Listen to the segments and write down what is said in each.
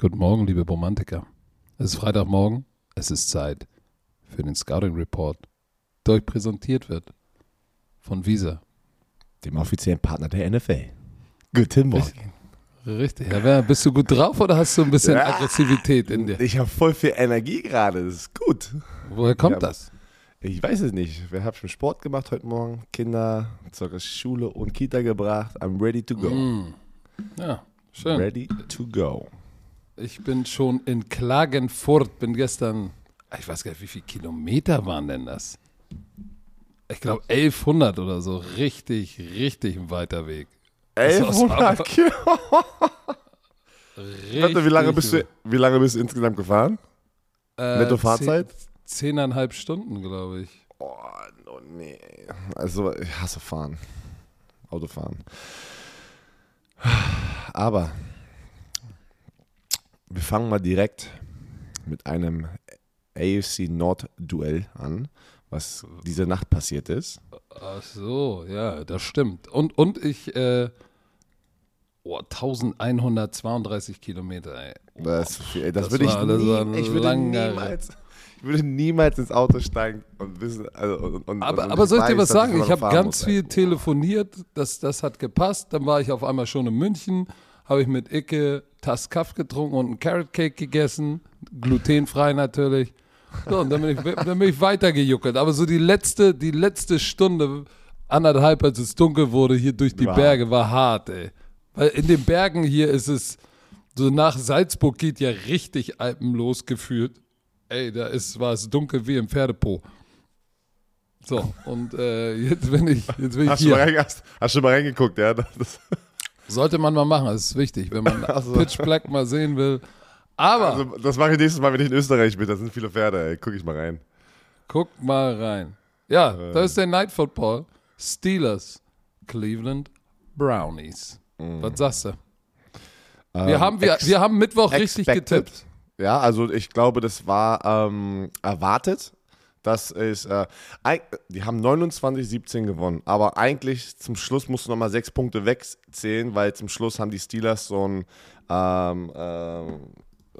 Guten Morgen, liebe Romantiker. Es ist Freitagmorgen. Es ist Zeit für den Scouting Report, der euch präsentiert wird von Visa. Dem offiziellen Partner der NFL. Guten Morgen. Richtig. Ja, wer- bist du gut drauf oder hast du ein bisschen Ja. Aggressivität in dir? Ich habe voll viel Energie gerade. Das ist gut. Woher kommt Ja. das? Ich weiß es nicht. Wir haben schon Sport gemacht heute Morgen. Kinder zur Schule und Kita gebracht. I'm ready to go. Mm. Ja, schön. Ready to go. Ich bin schon in Klagenfurt, bin gestern, ich weiß gar nicht, wie viele Kilometer waren denn das? Ich glaube 1100 oder so. Richtig, richtig ein weiter Weg. Das ist 1100 aber- Kilo. Richtig, Warte, wie lange, bist du, wie lange bist du insgesamt gefahren? äh, Netto Fahrzeit? Zehn, zehneinhalb Stunden, glaube ich. Oh, no, nee. Also, ich hasse fahren. Autofahren. Aber wir fangen mal direkt mit einem AFC Nord-Duell an, was diese Nacht passiert ist. Ach so, ja, das stimmt. Und, und ich, äh, oh, 1132 Kilometer, ey. Oh, Das, das, Das würde ich, war- das nie, ich würde niemals. Ich würde niemals ins Auto steigen und wissen. Also, und, und, aber, und aber soll ich dir was sagen? Ich habe ganz muss, viel ey. telefoniert, das, das hat gepasst. Dann war ich auf einmal schon in München, habe ich mit Icke Tass Kaff getrunken und einen Carrot Cake gegessen, glutenfrei natürlich. So, und dann bin ich, dann bin ich weitergejuckelt. Aber so die letzte, die letzte Stunde, anderthalb, als es dunkel wurde, hier durch die War Berge, war hart, ey. Weil in den Bergen hier ist es, so nach Salzburg geht ja richtig alpenlos gefühlt. Ey, da ist, war es dunkel wie im Pferdepo. So, und äh, jetzt bin ich, jetzt bin ich Hast du, mal hier. hast, hast du mal reingeguckt, ja? Das, Sollte man mal machen, das ist wichtig, wenn man Ach so. Pitch Black mal sehen will. Aber also, das mache ich nächstes Mal, wenn ich in Österreich bin. Da sind viele Pferde, ey. Guck ich mal rein. guck mal rein. Ja, da ist der Night Football. Steelers, Cleveland Brownies. Was sagst du? Wir, Ähm, haben, wir, wir haben Mittwoch richtig expected. getippt. Ja, also ich glaube, das war ähm, erwartet. Das ist, äh, die haben 29-17 gewonnen, aber eigentlich zum Schluss musst du nochmal sechs Punkte wegzählen, weil zum Schluss haben die Steelers so ein, ähm, ähm,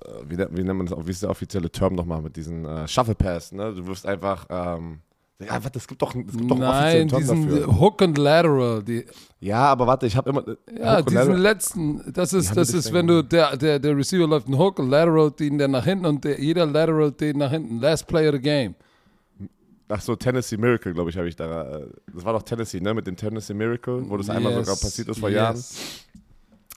äh, wie, nennt- wie nennt man das, wie ist der offizielle Term nochmal mit diesen äh, Shuffle Pass, ne? Du wirst einfach, ähm, ja, warte, es gibt doch, es gibt doch einen Nein, diesen dafür. Hook and Lateral. Die, Ja, aber warte, ich habe immer. ja, Hook diesen Lateral- letzten, das ist, das ist, wenn du, der, der, der Receiver läuft einen Hook, Lateral, den der nach hinten und der, jeder Lateral den nach hinten. Last play of the game. Ach so, Tennessee Miracle, glaube ich, habe ich da. äh, Das war doch Tennessee, ne? Mit dem Tennessee Miracle, wo das einmal Yes, sogar passiert ist vor yes. Jahren.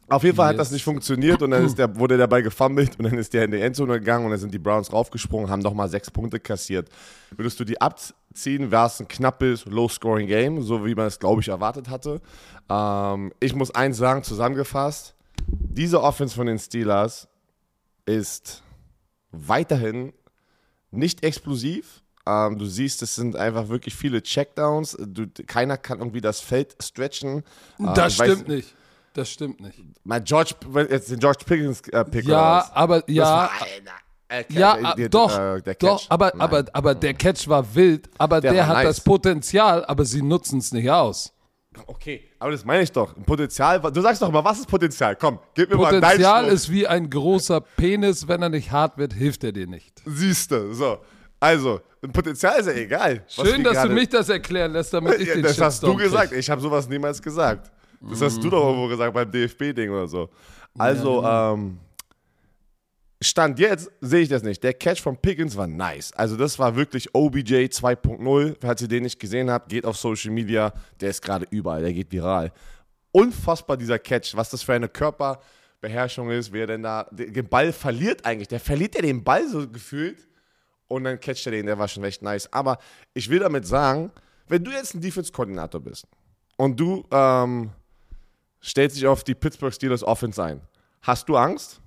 Auf jeden Fall hat Yes. das nicht funktioniert und dann ist der, wurde der dabei gefummelt und dann ist der in die Endzone gegangen und dann sind die Browns raufgesprungen, haben nochmal sechs Punkte kassiert. Würdest du die abziehen, wäre es ein knappes, low-scoring Game, so wie man es, glaube ich, erwartet hatte. Ähm, ich muss eins sagen, zusammengefasst, diese Offense von den Steelers ist weiterhin nicht explosiv. Ähm, du siehst, es sind einfach wirklich viele Checkdowns. Du, keiner kann irgendwie das Feld stretchen. Äh, Das ich weiß- stimmt nicht. Das stimmt nicht. Mein George, jetzt den George Pickens äh, Pick Ja, aber ja, äh, äh, ja, der- doch, äh, doch, Catch. aber, Nein. aber, aber der Catch war wild, aber der, Der hat nice. das Potenzial, aber sie nutzen es nicht aus. Okay, aber das meine ich doch. Potenzial. Du sagst doch mal, was ist Potenzial? Komm, gib mir mal Potenzial deinen ist wie ein großer Penis, wenn er nicht hart wird, hilft er dir nicht. Siehste, so. Also, ein Potenzial ist ja egal. Schön, dass gerade- du mich das erklären lässt, damit ich Ja, den das hast du Shitstorm gesagt. krieg. Ich habe sowas niemals gesagt. Das hast du doch irgendwo gesagt beim DFB-Ding oder so. Also, genau. ähm, Stand jetzt sehe ich das nicht. Der Catch von Pickens war nice. Also, das war wirklich OBJ 2.0. Falls ihr den nicht gesehen habt, geht auf Social Media. Der ist gerade überall. Der geht viral. Unfassbar dieser Catch. Was das für eine Körperbeherrschung ist, wie er denn da den Ball verliert eigentlich. Der verliert ja den Ball so gefühlt. Und dann catcht er den, der war schon echt nice. Aber ich will damit sagen, wenn du jetzt ein Defense-Koordinator bist und du ähm, stellst dich auf die Pittsburgh Steelers Offense ein, hast du Angst?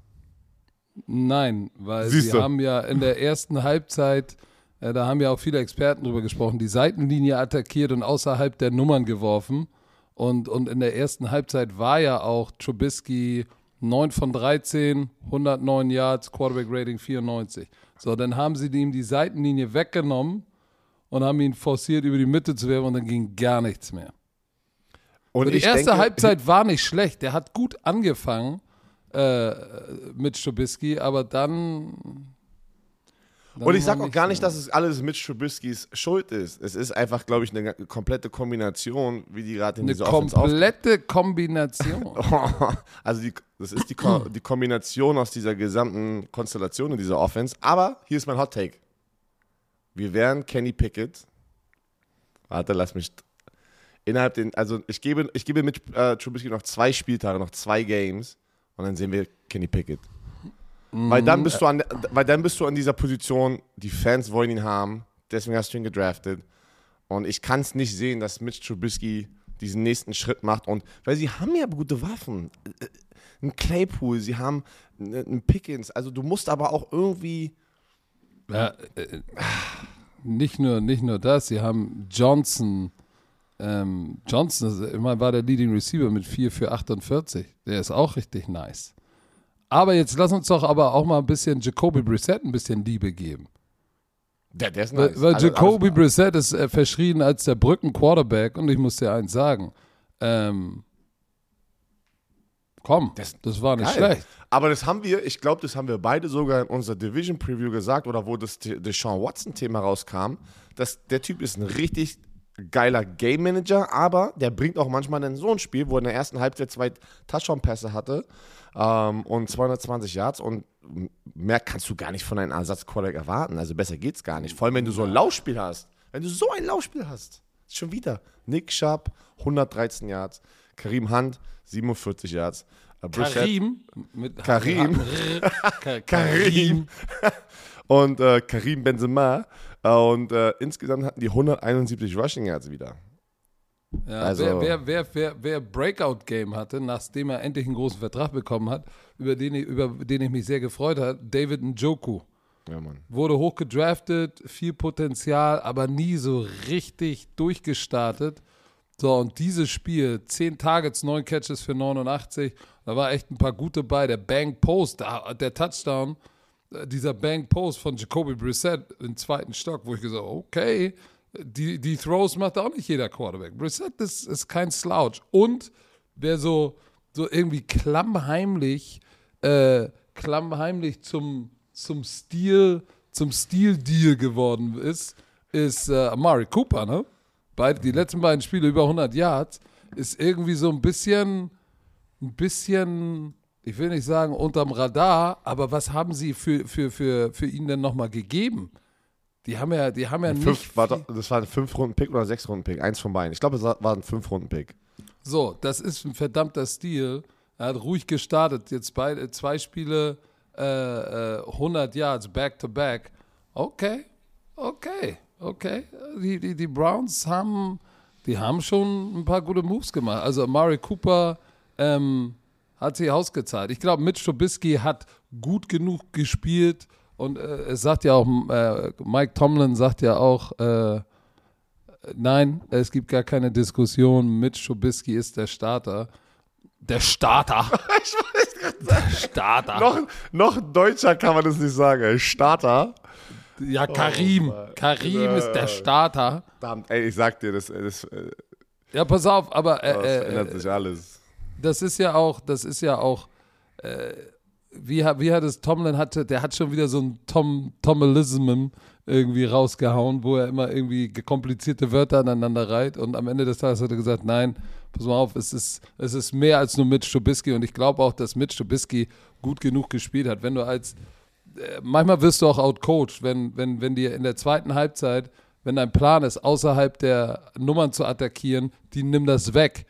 Nein, weil Siehst sie du. haben ja in der ersten Halbzeit, äh, da haben ja auch viele Experten drüber gesprochen, die Seitenlinie attackiert und außerhalb der Nummern geworfen. Und, und in der ersten Halbzeit war ja auch Trubisky 9 von 13, 109 Yards, Quarterback Rating 94. So, dann haben sie ihm die Seitenlinie weggenommen und haben ihn forciert, über die Mitte zu werfen und dann ging gar nichts mehr. Und die ich erste denke, Halbzeit war nicht schlecht. Der hat gut angefangen. äh, mit Trubisky, aber dann. Dann Und ich sage auch gar nicht, dass es alles mit Trubiskys Schuld ist. Es ist einfach, glaube ich, eine komplette Kombination, wie die gerade in eine diese Offense auf komplette Kombination. Also die, das ist die, Ko die Kombination aus dieser gesamten Konstellation in dieser Offense. Aber hier ist mein Hot Take. Wir wären Kenny Pickett. Warte, lass mich innerhalb den, also ich gebe, ich gebe mit äh, Trubisky noch zwei Spieltage, noch zwei Games und dann sehen wir Kenny Pickett. Weil dann bist du an, weil dann bist du an dieser Position, die Fans wollen ihn haben, deswegen hast du ihn gedraftet. Und ich kann es nicht sehen, dass Mitch Trubisky diesen nächsten Schritt macht. Und weil sie haben ja gute Waffen. Äh, Ein Claypool, sie haben einen Pickens. Also du musst aber auch irgendwie. Ja, äh, nicht, nur, nicht nur das, sie haben Johnson. Ähm, Johnson immer war der Leading Receiver mit 4 für 48. Der ist auch richtig nice. Aber jetzt lass uns doch aber auch mal ein bisschen Jacoby Brissett ein bisschen Liebe geben. Der, der ist Weil, nice. weil Also, Jacoby alles- Brissett ist äh, verschrien als der Brücken-Quarterback und ich muss dir eins sagen. Ähm, komm, das, Das- war nicht Geil. schlecht. Aber das haben wir, ich glaube, das haben wir beide sogar in unserer Division Preview gesagt oder wo das De- Deshaun Watson-Thema rauskam, dass der Typ ist ein richtig geiler Game Manager, aber der bringt auch manchmal dann so ein Spiel, wo er in der ersten Halbzeit zwei Touchdown-Pässe hatte ähm, und 220 Yards und mehr kannst du gar nicht von einem Ersatz-Quarterback erwarten. Also besser geht's gar nicht. Vor allem, wenn du so ein Laufspiel hast. Wenn du so ein Laufspiel hast. Schon wieder. Nick Sharp, 113 Yards. Karim Hunt, 47 Yards. Äh, Brissett- Karim. Mit Karim. Ka- Karim. und äh, Karim Benzema. Äh, und äh, insgesamt hatten die 171 Rushing Yards wieder. Ja, Also- wer, wer, wer, wer, wer Breakout-Game hatte, nachdem er endlich einen großen Vertrag bekommen hat, über den ich, über den ich mich sehr gefreut habe, David Njoku. Ja, Mann. Wurde hoch gedraftet, viel Potenzial, aber nie so richtig durchgestartet. So, und dieses Spiel, 10 Targets, 9 Catches für 89, da war echt ein paar gute bei. Der Bang Post, der Touchdown, dieser Bang Post von Jacoby Brissett im zweiten Stock, wo ich gesagt habe, okay, die, die Throws macht auch nicht jeder Quarterback. Brissett ist, ist kein Slouch. Und wer so, so irgendwie klammheimlich, äh, klammheimlich zum, zum Stil, zum Stil-Deal geworden ist, ist äh, Amari Cooper, ne? Beide, die letzten beiden Spiele über 100 Yards, ist irgendwie so ein bisschen, ein bisschen, ich will nicht sagen unterm Radar, aber was haben sie für, für, für, für ihn denn nochmal gegeben? Die haben ja, die haben ja nicht. Fünf, war, viel- doch- das war ein 5-Runden-Pick oder 6-Runden-Pick. Eins von beiden. Ich glaube, es war war ein 5-Runden-Pick. So, das ist ein verdammter Stil. Er hat ruhig gestartet. Jetzt beide, zwei Spiele, äh, äh, 100 Yards back to back. Okay, okay, okay. Die, die, die Browns haben, die haben schon ein paar gute Moves gemacht. Also Amari Cooper ähm, hat sich ausgezahlt. Ich glaube, Mitch Trubisky hat gut genug gespielt. Und äh, es sagt ja auch, äh, Mike Tomlin sagt ja auch, äh, Nein, es gibt gar keine Diskussion. Mitch Trubisky ist der Starter. Der Starter. der Starter. Noch, noch deutscher kann man das nicht sagen. Starter. ja, Karim. Mann. Karim ist der Starter. Verdammt, ey, ich sag dir, das, das, äh, Ja, pass auf, aber das äh, ändert äh, sich alles. Das ist ja auch, das ist ja auch, äh, wie, wie hat es Tomlin hatte, der hat schon wieder so ein Tom, Tomelism irgendwie rausgehauen, wo er immer irgendwie komplizierte Wörter aneinander reiht und am Ende des Tages hat er gesagt, nein, pass mal auf, es ist, es ist mehr als nur Mitch Trubisky und ich glaube auch, dass Mitch Trubisky gut genug gespielt hat. Wenn du als, äh, manchmal wirst du auch outcoached, wenn, wenn, wenn dir in der zweiten Halbzeit, wenn dein Plan ist, außerhalb der Nummern zu attackieren, die nimm das weg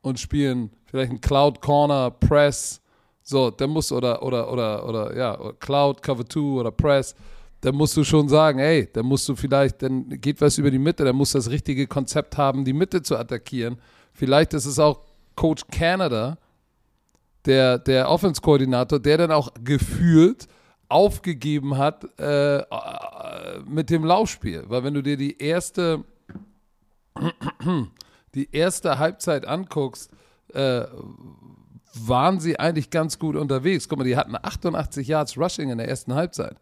und spielen vielleicht ein Cloud Corner, Press, so, musst du, oder, oder, oder, oder, ja, Cloud, Cover 2 oder Press, dann musst du schon sagen, ey, dann musst du vielleicht, dann geht was über die Mitte, dann musst du das richtige Konzept haben, die Mitte zu attackieren. Vielleicht ist es auch Coach Canada, der, der Offense-Koordinator, der dann auch gefühlt aufgegeben hat äh, äh, mit dem Laufspiel. Weil wenn du dir die erste, die erste Halbzeit anguckst, äh, waren sie eigentlich ganz gut unterwegs. Guck mal, die hatten 88 Yards Rushing in der ersten Halbzeit.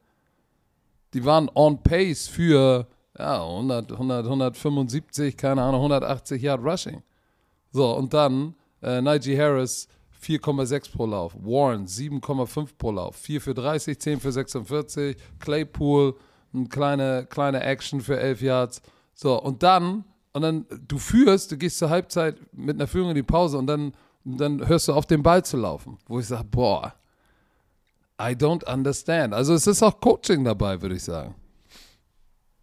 Die waren on pace für ja, 100, 100, 175, keine Ahnung, 180 Yard Rushing. So, und dann äh, Najee Harris 4,6 pro Lauf. Warren 7,5 pro Lauf. 4 für 30, 10 für 46. Claypool, eine kleine, kleine Action für 11 Yards. So, und dann, und dann, du führst, du gehst zur Halbzeit mit einer Führung in die Pause und dann, dann hörst du auf, den Ball zu laufen. Wo ich sage, boah, I don't understand. Also es ist auch Coaching dabei, würde ich sagen.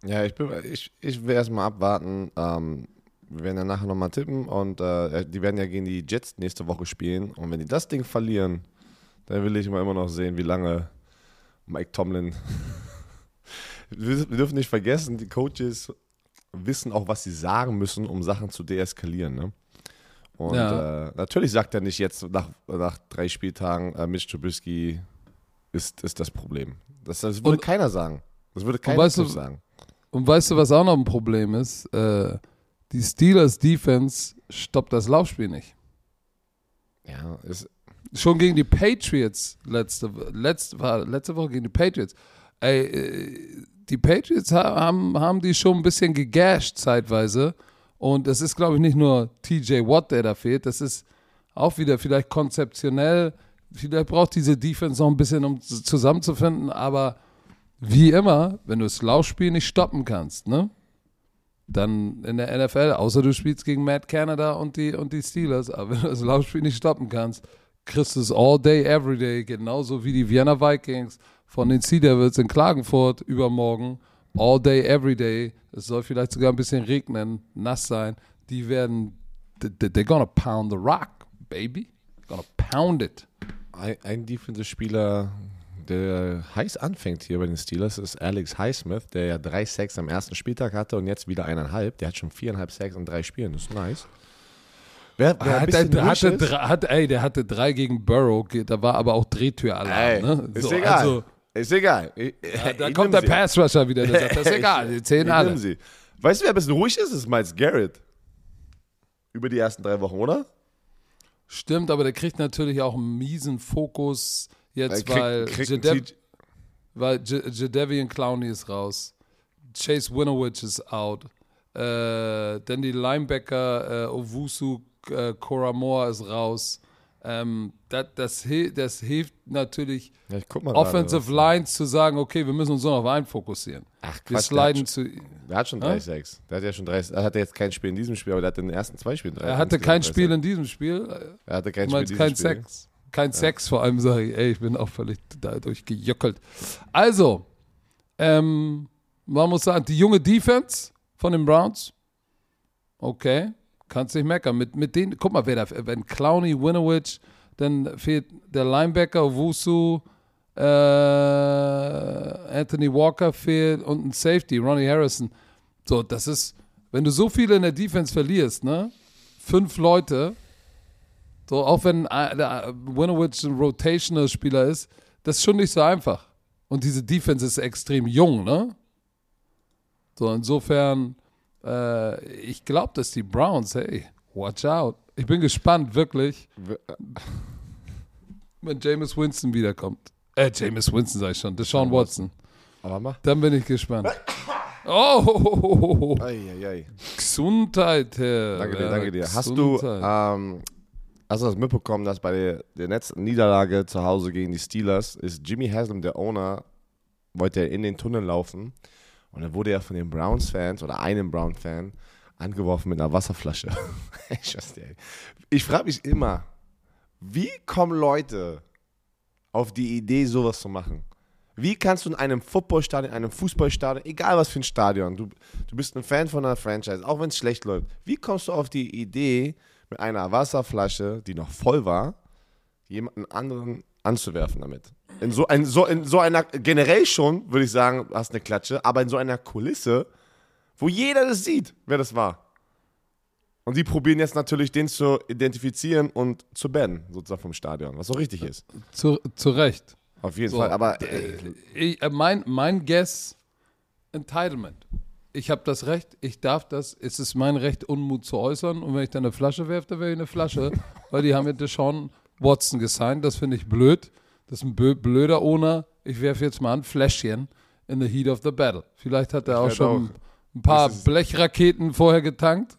Ja, ich, ich, ich will erstmal abwarten. Ähm, wir werden ja nachher nochmal tippen und äh, die werden ja gegen die Jets nächste Woche spielen. Und wenn die das Ding verlieren, dann will ich mal immer noch sehen, wie lange Mike Tomlin. wir dürfen nicht vergessen, die Coaches wissen auch, was sie sagen müssen, um Sachen zu deeskalieren. Ne? Und ja. äh, natürlich sagt er nicht jetzt nach, nach drei Spieltagen, äh, Mitch Trubisky ist, ist das Problem. Das, das würde und, keiner sagen. Das würde keiner weißt du, sagen. Und weißt du, was auch noch ein Problem ist? Äh, die Steelers Defense stoppt das Laufspiel nicht. Ja, ist. Schon gegen die Patriots letzte, letzte, letzte Woche gegen die Patriots. Ey, äh, die Patriots haben, haben die schon ein bisschen gegasht zeitweise. Und es ist, glaube ich, nicht nur TJ Watt, der da fehlt. Das ist auch wieder vielleicht konzeptionell. Vielleicht braucht diese Defense noch ein bisschen, um zusammenzufinden. Aber wie immer, wenn du das Laufspiel nicht stoppen kannst, ne? dann in der NFL, außer du spielst gegen Matt Canada und die, und die Steelers, aber wenn du das Laufspiel nicht stoppen kannst, kriegst du es all day, every day, genauso wie die Vienna Vikings von den Sea Devils in Klagenfurt übermorgen, all day, every day. Es soll vielleicht sogar ein bisschen regnen, nass sein. Die werden, they're gonna pound the rock, baby. Gonna pound it. Ein, ein Defensive-Spieler, der heiß anfängt hier bei den Steelers, ist Alex Highsmith, der ja drei Sacks am ersten Spieltag hatte und jetzt wieder eineinhalb. Der hat schon viereinhalb Sacks in drei Spielen. Das ist nice. Wer, wer hat, der, hatte, ist, hat, ey, der hatte drei gegen Burrow, da war aber auch Drehtüralarm. Ne? Ist so, egal. Also, ist egal. Ich, ja, da kommt der Pass Rusher wieder, der sagt, das ist egal, die zählen alle. Sie. Weißt du, wer ein bisschen ruhig ist? Das ist Miles Garrett. Über die ersten drei Wochen, oder? Stimmt, aber der kriegt natürlich auch einen miesen Fokus Jetzt, krieg, weil, krieg Jadev weil Jadevian Clowney ist raus. Chase Winovich ist out. Äh, dann die Linebacker äh, Owusu äh, Koramor ist raus. Ähm, das, das, das, hilft natürlich ja, Offensive Lines zu sagen, okay, wir müssen uns nur auf einen fokussieren. Ach, Quatsch, wir sliden zu. Der hat schon 3-6. Der hat ja schon 30, er hatte jetzt kein Spiel in diesem Spiel, aber der hat in den ersten zwei Spielen 3 Er hatte kein Spiel in diesem Spiel. Er hatte kein Spiel in diesem kein Spiel. Sex kein ja. Sex, vor allem sage ich, ey, ich bin auch völlig dadurch gejöckelt. Also, ähm, man muss sagen, die junge Defense von den Browns, okay, kannst nicht meckern. Mit, mit denen, guck mal, wer da, wenn Clowney, Winovich, dann fehlt der Linebacker, Wusu, äh, Anthony Walker fehlt und ein Safety, Ronnie Harrison. So, das ist, wenn du so viele in der Defense verlierst, ne? Fünf Leute, so, auch wenn äh, der Winovich ein Rotational-Spieler ist, das ist schon nicht so einfach. Und diese Defense ist extrem jung, ne? So, insofern, äh, ich glaube, dass die Browns, hey, watch out. Ich bin gespannt, wirklich. wenn James Winston wiederkommt. Äh, James Winston sag ich schon, Deshaun Watson. Aber mach. Dann bin ich gespannt. Oh! Ei, ei, ei. Gesundheit, Herr. Danke dir, danke dir. Hast du ähm, Hast du das mitbekommen, dass bei der, der letzten Niederlage zu Hause gegen die Steelers ist Jimmy Haslam, der Owner, wollte in den Tunnel laufen und dann wurde er von den Browns-Fans oder einem Brown-Fan angeworfen mit einer Wasserflasche. ich frage mich immer, wie kommen Leute auf die Idee, sowas zu machen? Wie kannst du in einem Footballstadion, in einem Fußballstadion, egal was für ein Stadion, du, du bist ein Fan von einer Franchise, auch wenn es schlecht läuft, wie kommst du auf die Idee, mit einer Wasserflasche, die noch voll war, jemanden anderen anzuwerfen damit. In so, ein, so, in so einer, generell schon, würde ich sagen, hast eine Klatsche, aber in so einer Kulisse, wo jeder das sieht, wer das war. Und die probieren jetzt natürlich, den zu identifizieren und zu bannen, sozusagen vom Stadion, was so richtig ist. Zu, zu Recht. Auf jeden so, Fall, aber. Äh, ich, äh, mein, mein Guess, Entitlement ich habe das Recht, ich darf das, es ist mein Recht, Unmut zu äußern. Und wenn ich dann eine Flasche werfe, dann wäre ich eine Flasche, weil die haben ja Deshaun Watson gesigned. Das finde ich blöd. Das ist ein blöder Owner. Ich werfe jetzt mal ein Fläschchen in the heat of the battle. Vielleicht hat er auch schon auch. ein paar Blechraketen vorher getankt.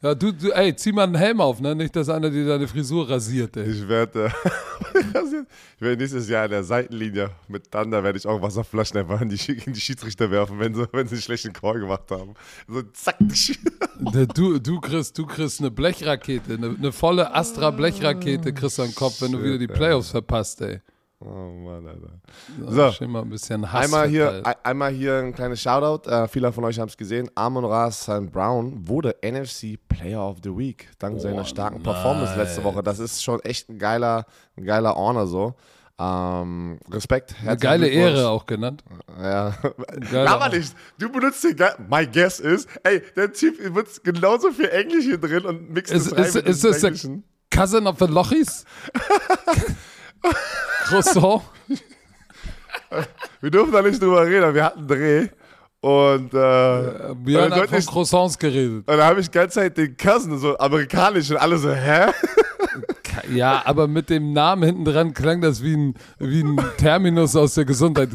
Ja, du, du, ey, zieh mal einen Helm auf, ne? Nicht, dass einer dir deine Frisur rasiert, ey. Ich werde äh, ich werde nächstes Jahr in der Seitenlinie mit Thunder werde ich auch Wasserflaschen einfach in die, in die Schiedsrichter werfen, wenn sie, wenn sie einen schlechten Call gemacht haben. So zack. Du, du, kriegst, du kriegst eine Blechrakete, eine, eine volle Astra-Blechrakete kriegst du am Kopf, wenn du wieder die Playoffs verpasst, ey. Oh Mann, Alter. So, schön mal ein bisschen Hass Einmal hier, verteilt. ein- einmal hier ein kleines Shoutout. Äh, viele von euch haben es gesehen. Amon Ra St. Brown wurde NFC Player of the Week dank seiner starken Performance letzte Woche. Das ist schon echt ein geiler, ein geiler Honor so. Ähm, Respekt. Eine geile. Ehre auch genannt. Ja. Auch. nicht. Du benutzt den Ge My guess ist, ey, der Typ wird genauso viel Englisch hier drin und mixt Ist, es rein ist, mit ist Englischen. Cousin of the Lochis? Croissant? Wir dürfen da nicht drüber reden, wir hatten einen Dreh. Und, äh, Björn und dann hat von ich- Croissants geredet. Und da habe ich die ganze Zeit den Cousin, so amerikanisch und alle so, hä? Ja, aber mit dem Namen hinten dran klang das wie ein, wie ein Terminus aus der Gesundheit.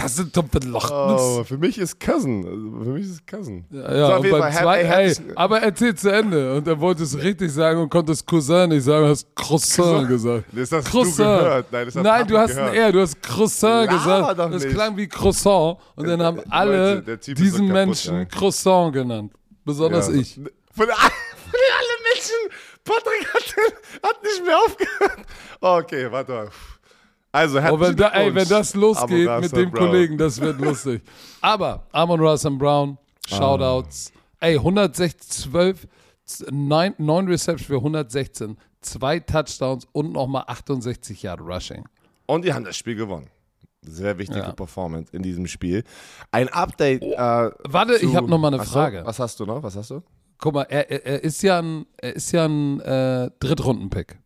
Cousin of the Lochis. Oh, für mich ist Cousin. Also für mich ist Cousin. Ja, ja So, beim her- ey, aber erzähl zu Ende. Und er wollte es richtig sagen und konnte es Cousin nicht sagen, hast Croissant gesagt. Das hast du Croissant. gehört. Nein, das Nein du hast ein R, du hast Croissant gesagt. Das klang wie Croissant. Und dann haben du alle ist so diesen kaputt, Menschen ey. Croissant genannt. Besonders Ja. ich. Von, allen Menschen. Patrick hat, hat nicht mehr aufgehört. Okay, warte mal. Also, Oh, herzlichen wenn, da, ey, wenn das losgeht Amon mit dem. Brown. Kollegen, das wird lustig. Aber Amon Russell Brown, Shoutouts. Ey, 112, 9, 9 Receptions für 116, zwei Touchdowns und nochmal 68 Yard Rushing. Und die haben das Spiel gewonnen. Sehr wichtige Ja. Performance in diesem Spiel. Ein Update. Äh, Warte, ich zu- habe nochmal eine Frage. Was hast du noch? Was hast du? Guck mal, er, er, er ist ja ein, er ist ja ein äh, Drittrunden-Pick.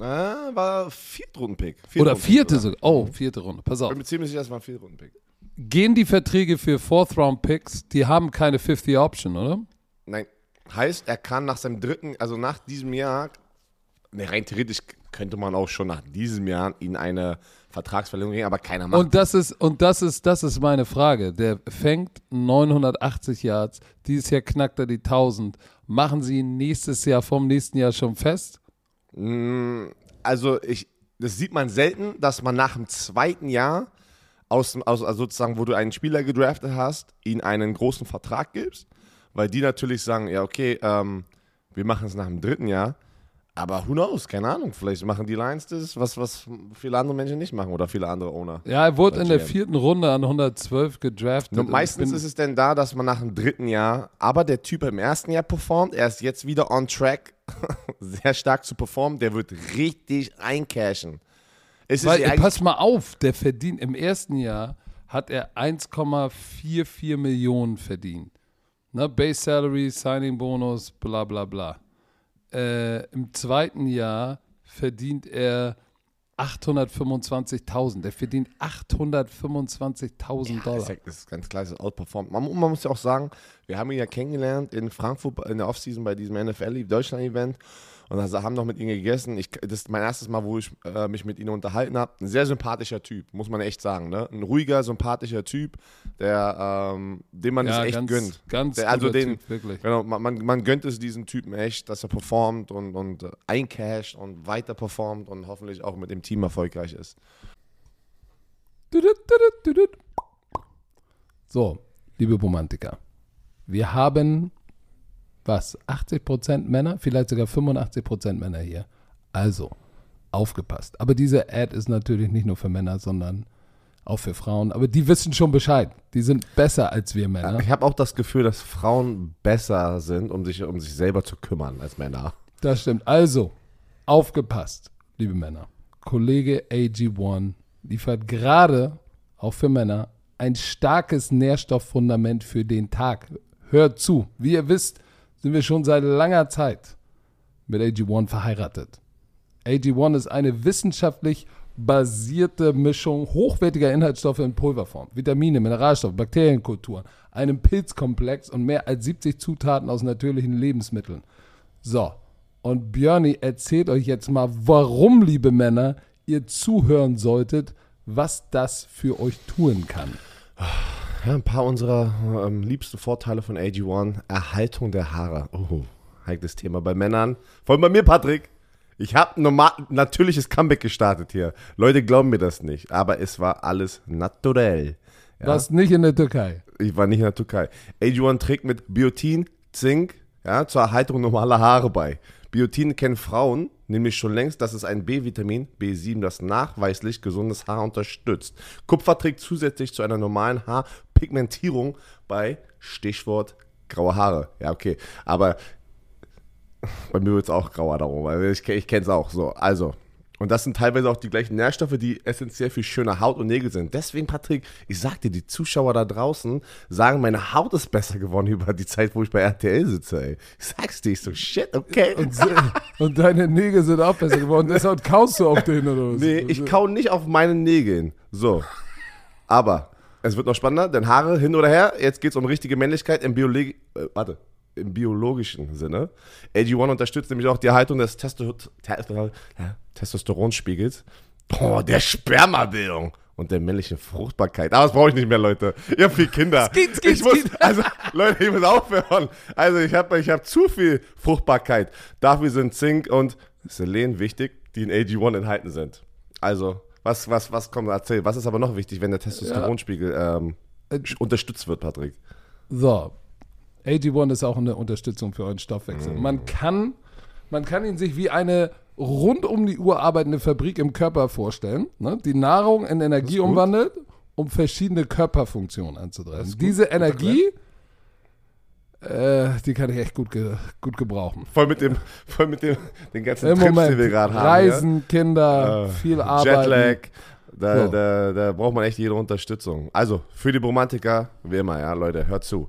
Ah, war Viertrunden-Pick. Oder Viertrunden-Pick, vierte oder? sogar. Oh, vierte Runde. Pass auf. Ich bin mir ziemlich sicher, das war ein Viertrunden-Pick. Gehen die Verträge für Fourth-Round-Picks, die haben keine 50-Option, oder? Nein, heißt, er kann nach seinem dritten, also nach diesem Jahr, ne, rein theoretisch könnte man auch schon nach diesem Jahr in eine Vertragsverlängerung gehen, aber keiner macht. Und das ist, und das ist, das ist meine Frage. Der fängt 980 Yards, dieses Jahr knackt er die 1000. Machen Sie ihn nächstes Jahr vom nächsten Jahr schon fest? Mm, Also ich, das sieht man selten, dass man nach dem zweiten Jahr aus, aus also sozusagen, wo du einen Spieler gedraftet hast, ihm einen großen Vertrag gibst, weil die natürlich sagen, ja okay, ähm, wir machen es nach dem dritten Jahr, aber who knows, keine Ahnung, vielleicht machen die Lions das, was, was viele andere Menschen nicht machen oder viele andere Owner. Ja, er wurde in der vierten Runde an 112 gedraftet. Und meistens ist es denn da, dass man nach dem dritten Jahr, aber der Typ im ersten Jahr performt, er ist jetzt wieder on track, sehr stark zu performen, der wird richtig eincashen. Es Weil, pass mal auf, der verdient im ersten Jahr hat er 1,44 Millionen verdient. Ne, Base Salary, Signing Bonus, bla bla bla. Äh, Im zweiten Jahr verdient er 825.000. Der verdient 825.000 Das Dollar. ja- das ist ganz klar, das ist outperformed. Man, man muss ja auch sagen, wir haben ihn ja kennengelernt in Frankfurt in der Offseason bei diesem NFL Deutschland-Event und also haben noch mit ihm gegessen. Ich, das ist mein erstes Mal, wo ich äh, mich mit ihm unterhalten habe. Ein sehr sympathischer Typ, muss man echt sagen. Ne? Ein ruhiger, sympathischer Typ, der, ähm, dem man Ja, es echt ganz, gönnt. ganz Der, also den, Typ, wirklich. Genau, man, man, man gönnt es diesem Typen echt, dass er performt und, und äh, eincasht und weiter performt und hoffentlich auch mit dem Team erfolgreich ist. So, liebe Romantiker, wir haben was? 80% Männer, vielleicht sogar 85% Männer hier. Also, aufgepasst. Aber diese Ad ist natürlich nicht nur für Männer, sondern auch für Frauen. Aber die wissen schon Bescheid. Die sind besser als wir Männer. Ich habe auch das Gefühl, dass Frauen besser sind, um sich um sich selber zu kümmern als Männer. Das stimmt. Also, aufgepasst, liebe Männer. Kollege AG1 liefert gerade, auch für Männer, ein starkes Nährstofffundament für den Tag. Hört zu. Wie ihr wisst, sind wir schon seit langer Zeit mit AG1 verheiratet. AG1 ist eine wissenschaftlich basierte Mischung hochwertiger Inhaltsstoffe in Pulverform, Vitamine, Mineralstoffe, Bakterienkulturen, einem Pilzkomplex und mehr als 70 Zutaten aus natürlichen Lebensmitteln. So, und Björni erzählt euch jetzt mal, warum, liebe Männer, ihr zuhören solltet, was das für euch tun kann. Ja, ein paar unserer ähm, liebsten Vorteile von AG1. Erhaltung der Haare. Oh, heikles Thema bei Männern. Vor allem bei mir, Patrick. Ich habe normal natürliches Comeback gestartet hier. Leute glauben mir das nicht, aber es war alles naturell. Ja? Warst nicht in der Türkei. Ich war nicht in der Türkei. AG1 trägt mit Biotin, Zink, ja, zur Erhaltung normaler Haare bei. Biotin kennen Frauen nämlich schon längst, dass es ein B-Vitamin, B7, das nachweislich gesundes Haar unterstützt. Kupfer trägt zusätzlich zu einer normalen Haarpigmentierung bei Stichwort graue Haare. Ja, okay. Aber bei mir wird es auch grauer darum, weil ich, ich kenne es auch so. Also, und das sind teilweise auch die gleichen Nährstoffe, die essentiell für schöne Haut und Nägel sind. Deswegen, Patrick, ich sag dir, die Zuschauer da draußen sagen, meine Haut ist besser geworden über die Zeit, wo ich bei RTL sitze, ey. Ich sag's dir, ich so, shit, okay. Und, und deine Nägel sind auch besser geworden. Deshalb kaust du auf denen oder was? Nee, ich kau nicht auf meinen Nägeln. So. Aber es wird noch spannender, denn Haare hin oder her, jetzt geht's um richtige Männlichkeit im Biologie. Äh, warte im biologischen Sinne. AG1 unterstützt nämlich auch die Erhaltung des Testo Testosteronspiegels, oh, der Spermabildung und der männlichen Fruchtbarkeit. Aber das brauche ich nicht mehr, Leute. Ich habe vier Kinder. Skit, skit, ich muss, also, Leute, ich muss aufhören. Also, ich habe ich hab zu viel Fruchtbarkeit. Dafür sind Zink und Selen wichtig, die in AG1 enthalten sind. Also, was, was, was kommt, erzähl. Was ist aber noch wichtig, wenn der Testosteronspiegel ähm, unterstützt wird, Patrick? So, AG1 ist auch eine Unterstützung für euren Stoffwechsel. Man, kann, man kann ihn sich wie eine rund um die Uhr arbeitende Fabrik im Körper vorstellen, ne? die Nahrung in Energie umwandelt, um verschiedene Körperfunktionen anzutreiben. Diese Energie, äh, die kann ich echt gut, ge gut gebrauchen. Voll mit dem, voll mit dem, den ganzen Im Trips, Moment, die wir gerade haben. Reisen, Kinder, Äh, viel Arbeit. Jetlag. Da, So. da, da braucht man echt jede Unterstützung. Also, für die Bromantiker, wie immer, ja, Leute, hört zu.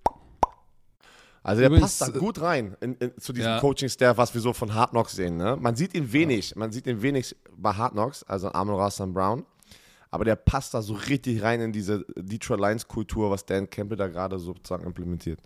Also der Übrigens, passt da gut rein in, in, zu diesem ja. Coaching-Staff, was wir so von Hard Knocks sehen. Ne? Man sieht ihn wenig, man sieht ihn wenig bei Hard Knocks, also Arnold Russell Brown. Aber der passt da so richtig rein in diese Detroit Lions-Kultur, was Dan Campbell da gerade sozusagen implementiert.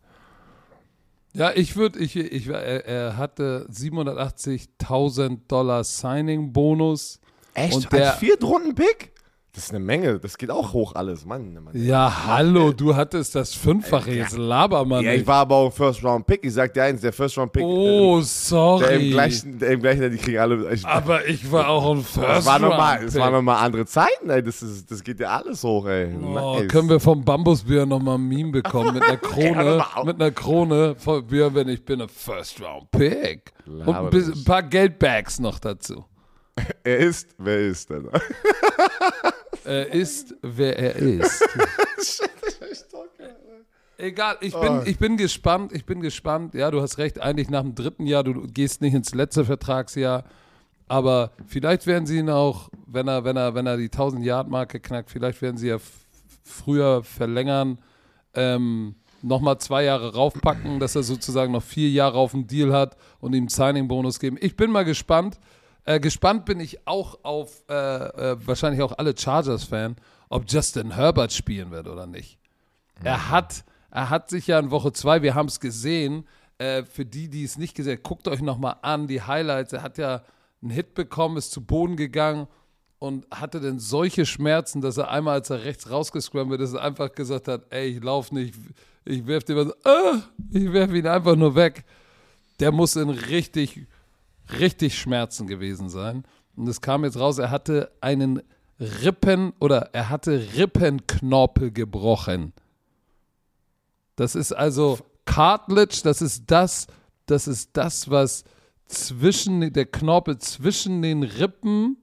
Ja, ich würde, ich, ich, er, er hatte 780.000 Dollar Signing-Bonus. Echt? Und der- Als Viertrunden-Pick? Das ist eine Menge, das geht auch hoch alles. Mann, Mann. Ja, hallo, du hattest das Fünffache, jetzt laber mal Ja, ich war aber auch ein First-Round-Pick. Ich sag dir eins, der First-Round-Pick, Oh, der im sorry. gleichen, der im gleichen, die kriegen alle. Ich, Aber ich war auch ein das First war nochmal, Round das waren nochmal andere Zeiten, ey. Das, ist, das geht ja alles hoch, ey. Oh, Nice. können wir vom Bambusbär nochmal ein Meme bekommen mit einer Krone, mit einer Krone von Björn, wenn ich bin ein First Round Pick. Und Laber ein, bisschen, ein paar Geldbags noch dazu. Er ist, wer ist denn? Er ist, wer er ist. Egal, ich bin, Oh. ich bin gespannt, ich bin gespannt. Ja, du hast recht, eigentlich nach dem dritten Jahr, du gehst nicht ins letzte Vertragsjahr. Aber vielleicht werden sie ihn auch, wenn er, wenn er, wenn er die 1000-Yard-Marke knackt, vielleicht werden sie ja früher verlängern, ähm, nochmal zwei Jahre raufpacken, dass er sozusagen noch vier Jahre auf dem Deal hat und ihm einen Signing-Bonus geben. Ich bin mal gespannt. Äh, gespannt bin ich auch auf, äh, äh, wahrscheinlich auch alle Chargers-Fan, ob Justin Herbert spielen wird oder nicht. Er hat, er hat sich ja in Woche zwei, wir haben es gesehen, äh, für die, die es nicht gesehen haben, guckt euch nochmal an, die Highlights. Er hat ja einen Hit bekommen, ist zu Boden gegangen und hatte dann solche Schmerzen, dass er einmal, als er rechts rausgescrambled ist, einfach gesagt hat, ey, ich lauf nicht, ich werf dir was, ah, ich werf ihn einfach nur weg. Der muss in richtig, richtig Schmerzen gewesen sein. Und es kam jetzt raus, er hatte einen Rippen oder er hatte Rippenknorpel gebrochen. Das ist also Cartilage, das ist das, das ist das, was zwischen der Knorpel zwischen den Rippen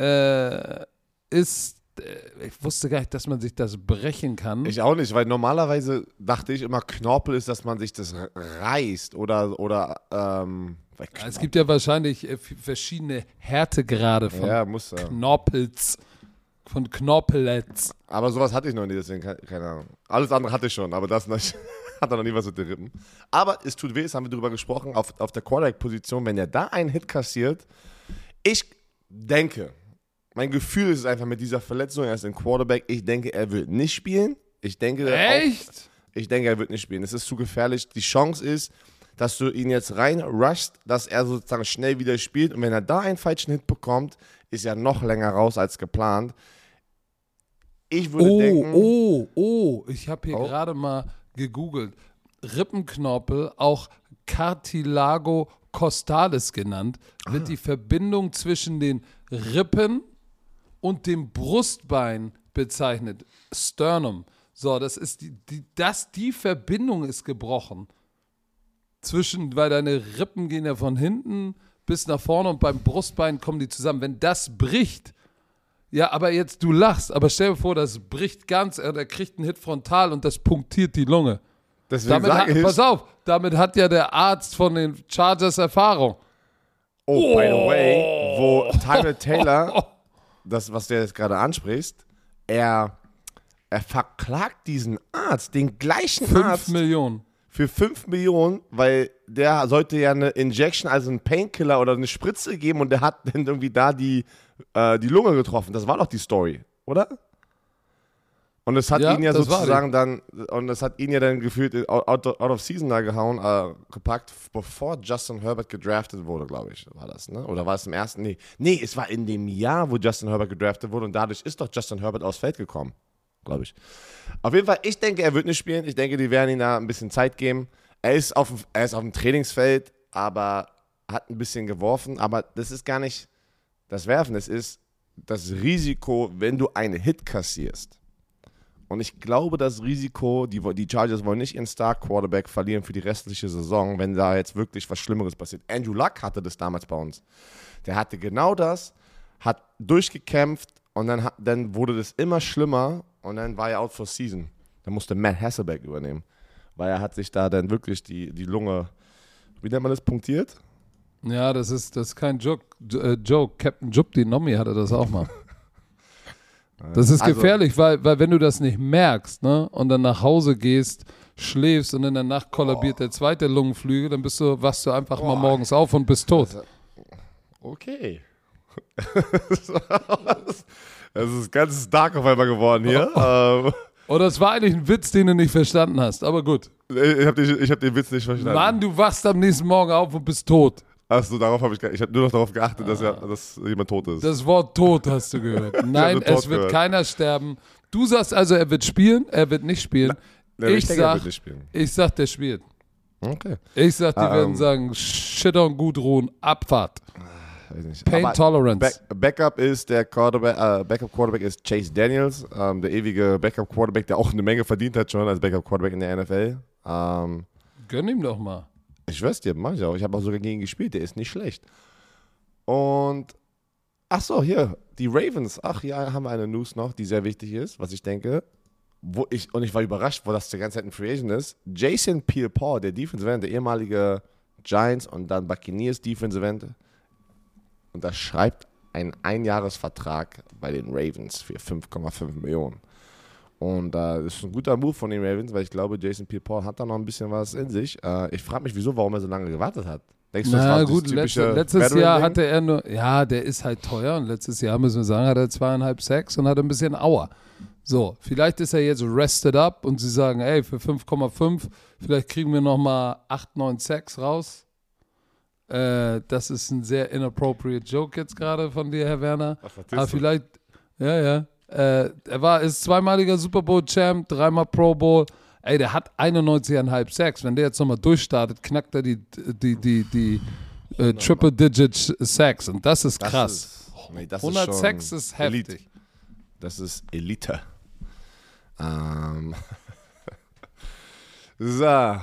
äh, ist. äh, Ich wusste gar nicht, dass man sich das brechen kann. Ich auch nicht, weil normalerweise dachte ich immer, Knorpel ist, dass man sich das reißt oder, oder ähm, wegknoppen. Es gibt ja wahrscheinlich äh, verschiedene Härtegrade von ja, muss ja. Knorpels, von Knorpelets. Aber sowas hatte ich noch nie, deswegen ke- keine Ahnung. Alles andere hatte ich schon, aber das nicht. hat er noch nie was mit den Rippen. Aber es tut weh, das haben wir drüber gesprochen, auf, auf der Quarterback-Position, wenn er da einen Hit kassiert. Ich denke, mein Gefühl ist einfach mit dieser Verletzung, er ist ein Quarterback, ich denke, er wird nicht spielen. Ich denke, auch, Echt? ich denke, er wird nicht spielen. Es ist zu gefährlich. Die Chance ist, dass du ihn jetzt rein rushst, dass er sozusagen schnell wieder spielt. Und wenn er da einen falschen Hit bekommt, ist er noch länger raus als geplant. Ich würde Oh, denken, oh, oh. Ich habe hier Oh. gerade mal gegoogelt. Rippenknorpel, auch Cartilago costalis genannt, Ah. wird die Verbindung zwischen den Rippen und dem Brustbein bezeichnet. Sternum. So, das ist die, die, das, die Verbindung ist gebrochen. Zwischen, weil deine Rippen gehen ja von hinten bis nach vorne und beim Brustbein kommen die zusammen. Wenn das bricht, ja, aber jetzt du lachst, aber stell dir vor, das bricht ganz, äh, er kriegt einen Hit frontal und das punktiert die Lunge. deswegen Damit hat, sage ich, pass auf, damit hat ja der Arzt von den Chargers Erfahrung. oh, by the way, wo Tyler Taylor, das, was du jetzt gerade ansprichst, er, er verklagt diesen Arzt, den gleichen 5 Arzt, Millionen. Für 5 Millionen, weil der sollte ja eine Injection, also einen Painkiller oder eine Spritze geben und der hat dann irgendwie da die, äh, die Lunge getroffen. Das war doch die Story, oder? Und es hat Ja, ihn ja sozusagen dann, und es hat ihn ja dann gefühlt out, out of season da gehauen, äh, gepackt, bevor Justin Herbert gedraftet wurde, glaube ich, war das, ne? Oder war es im ersten? Nee. Nee, es war in dem Jahr, wo Justin Herbert gedraftet wurde und dadurch ist doch Justin Herbert aufs Feld gekommen, glaube ich. Auf jeden Fall, ich denke, er wird nicht spielen. Ich denke, die werden ihm da ein bisschen Zeit geben. Er ist auf, er ist auf dem Trainingsfeld, aber hat ein bisschen geworfen. Aber das ist gar nicht das Werfen. Es ist das Risiko, wenn du einen Hit kassierst. Und ich glaube, das Risiko, die, die Chargers wollen nicht ihren Star-Quarterback verlieren für die restliche Saison, wenn da jetzt wirklich was Schlimmeres passiert. Andrew Luck hatte das damals bei uns. Der hatte genau das, hat durchgekämpft und dann, dann wurde das immer schlimmer und dann war er out for season. Dann musste Matt Hasselbeck übernehmen, weil er hat sich da dann wirklich die, die Lunge, wie nennt man das, punktiert? Ja, das ist, das ist kein Joke. Äh, Joke. Captain Jupp, die Nomi hatte das auch mal. Das ist Also- gefährlich, weil, weil wenn du das nicht merkst, ne, und dann nach Hause gehst, schläfst und in der Nacht kollabiert der zweite Lungenflügel, dann bist du, wachst du einfach mal Boah. morgens auf und bist tot. Okay. Es ist ganz dark auf einmal geworden hier. ähm, Oder es war eigentlich ein Witz, den du nicht verstanden hast, aber gut. ich habe den, ich hab den Witz nicht verstanden. Mann, du wachst am nächsten Morgen auf und bist tot. Achso, darauf habe ich Ich habe nur noch darauf geachtet, dass, ja, dass jemand tot ist. Das Wort tot hast du gehört. Nein, es wird gehört. keiner sterben. Du sagst also, er wird spielen, er wird nicht spielen. Ja, ich, denke, er sag, spielen. ich sag, der spielt. Okay. Ich sag, die Ah, werden ähm. sagen, shit on Gudrun, Abfahrt. Weiß. Pain Aber Tolerance. Back, Backup ist der Quarterback, äh, Backup Quarterback ist Chase Daniels, ähm, der ewige Backup Quarterback, der auch eine Menge verdient hat schon als Backup Quarterback in der NFL. Ähm, Gönn ihm doch mal. Ich schwör's dir, mach ich auch. Ich habe auch sogar gegen ihn gespielt, der ist nicht schlecht. Und, ach so, hier, die Ravens. Ach, hier haben wir eine News noch, die sehr wichtig ist, was ich denke. Wo ich, und ich war überrascht, wo das die ganze Zeit ein Free Agent ist. Jason Pierre-Paul, der Defensive End, der ehemalige Giants und dann Buccaneers Defensive End, unterschreibt einen Einjahresvertrag bei den Ravens für 5,5 Millionen. Und äh, das ist ein guter Move von den Ravens, weil ich glaube, Jason Pierre-Paul hat da noch ein bisschen was in sich. Äh, ich frage mich, wieso, warum er so lange gewartet hat. Denkst du, das Na war gut, letzte, letztes? Jahr hatte er nur, ja, der ist halt teuer und letztes Jahr, müssen wir sagen, hat er zweieinhalb Sacks und hat ein bisschen Auer. So, vielleicht ist er jetzt rested up und sie sagen, ey, für 5,5, vielleicht kriegen wir nochmal 8, 9 Sacks raus. Äh, das ist ein sehr inappropriate Joke jetzt gerade von dir, Herr Werner. Ach, was Aber ist das? vielleicht, ja, ja. Äh, er war, ist zweimaliger Super Bowl-Champ, dreimal Pro Bowl. Ey, der hat 91,5 Sacks. Wenn der jetzt nochmal durchstartet, knackt er die, die, die, die äh, Triple-Digit Sacks. Und das ist Das krass. Ist, nee, das 100 ist Sacks ist Elite. heftig. Das ist Elite. Ähm. so.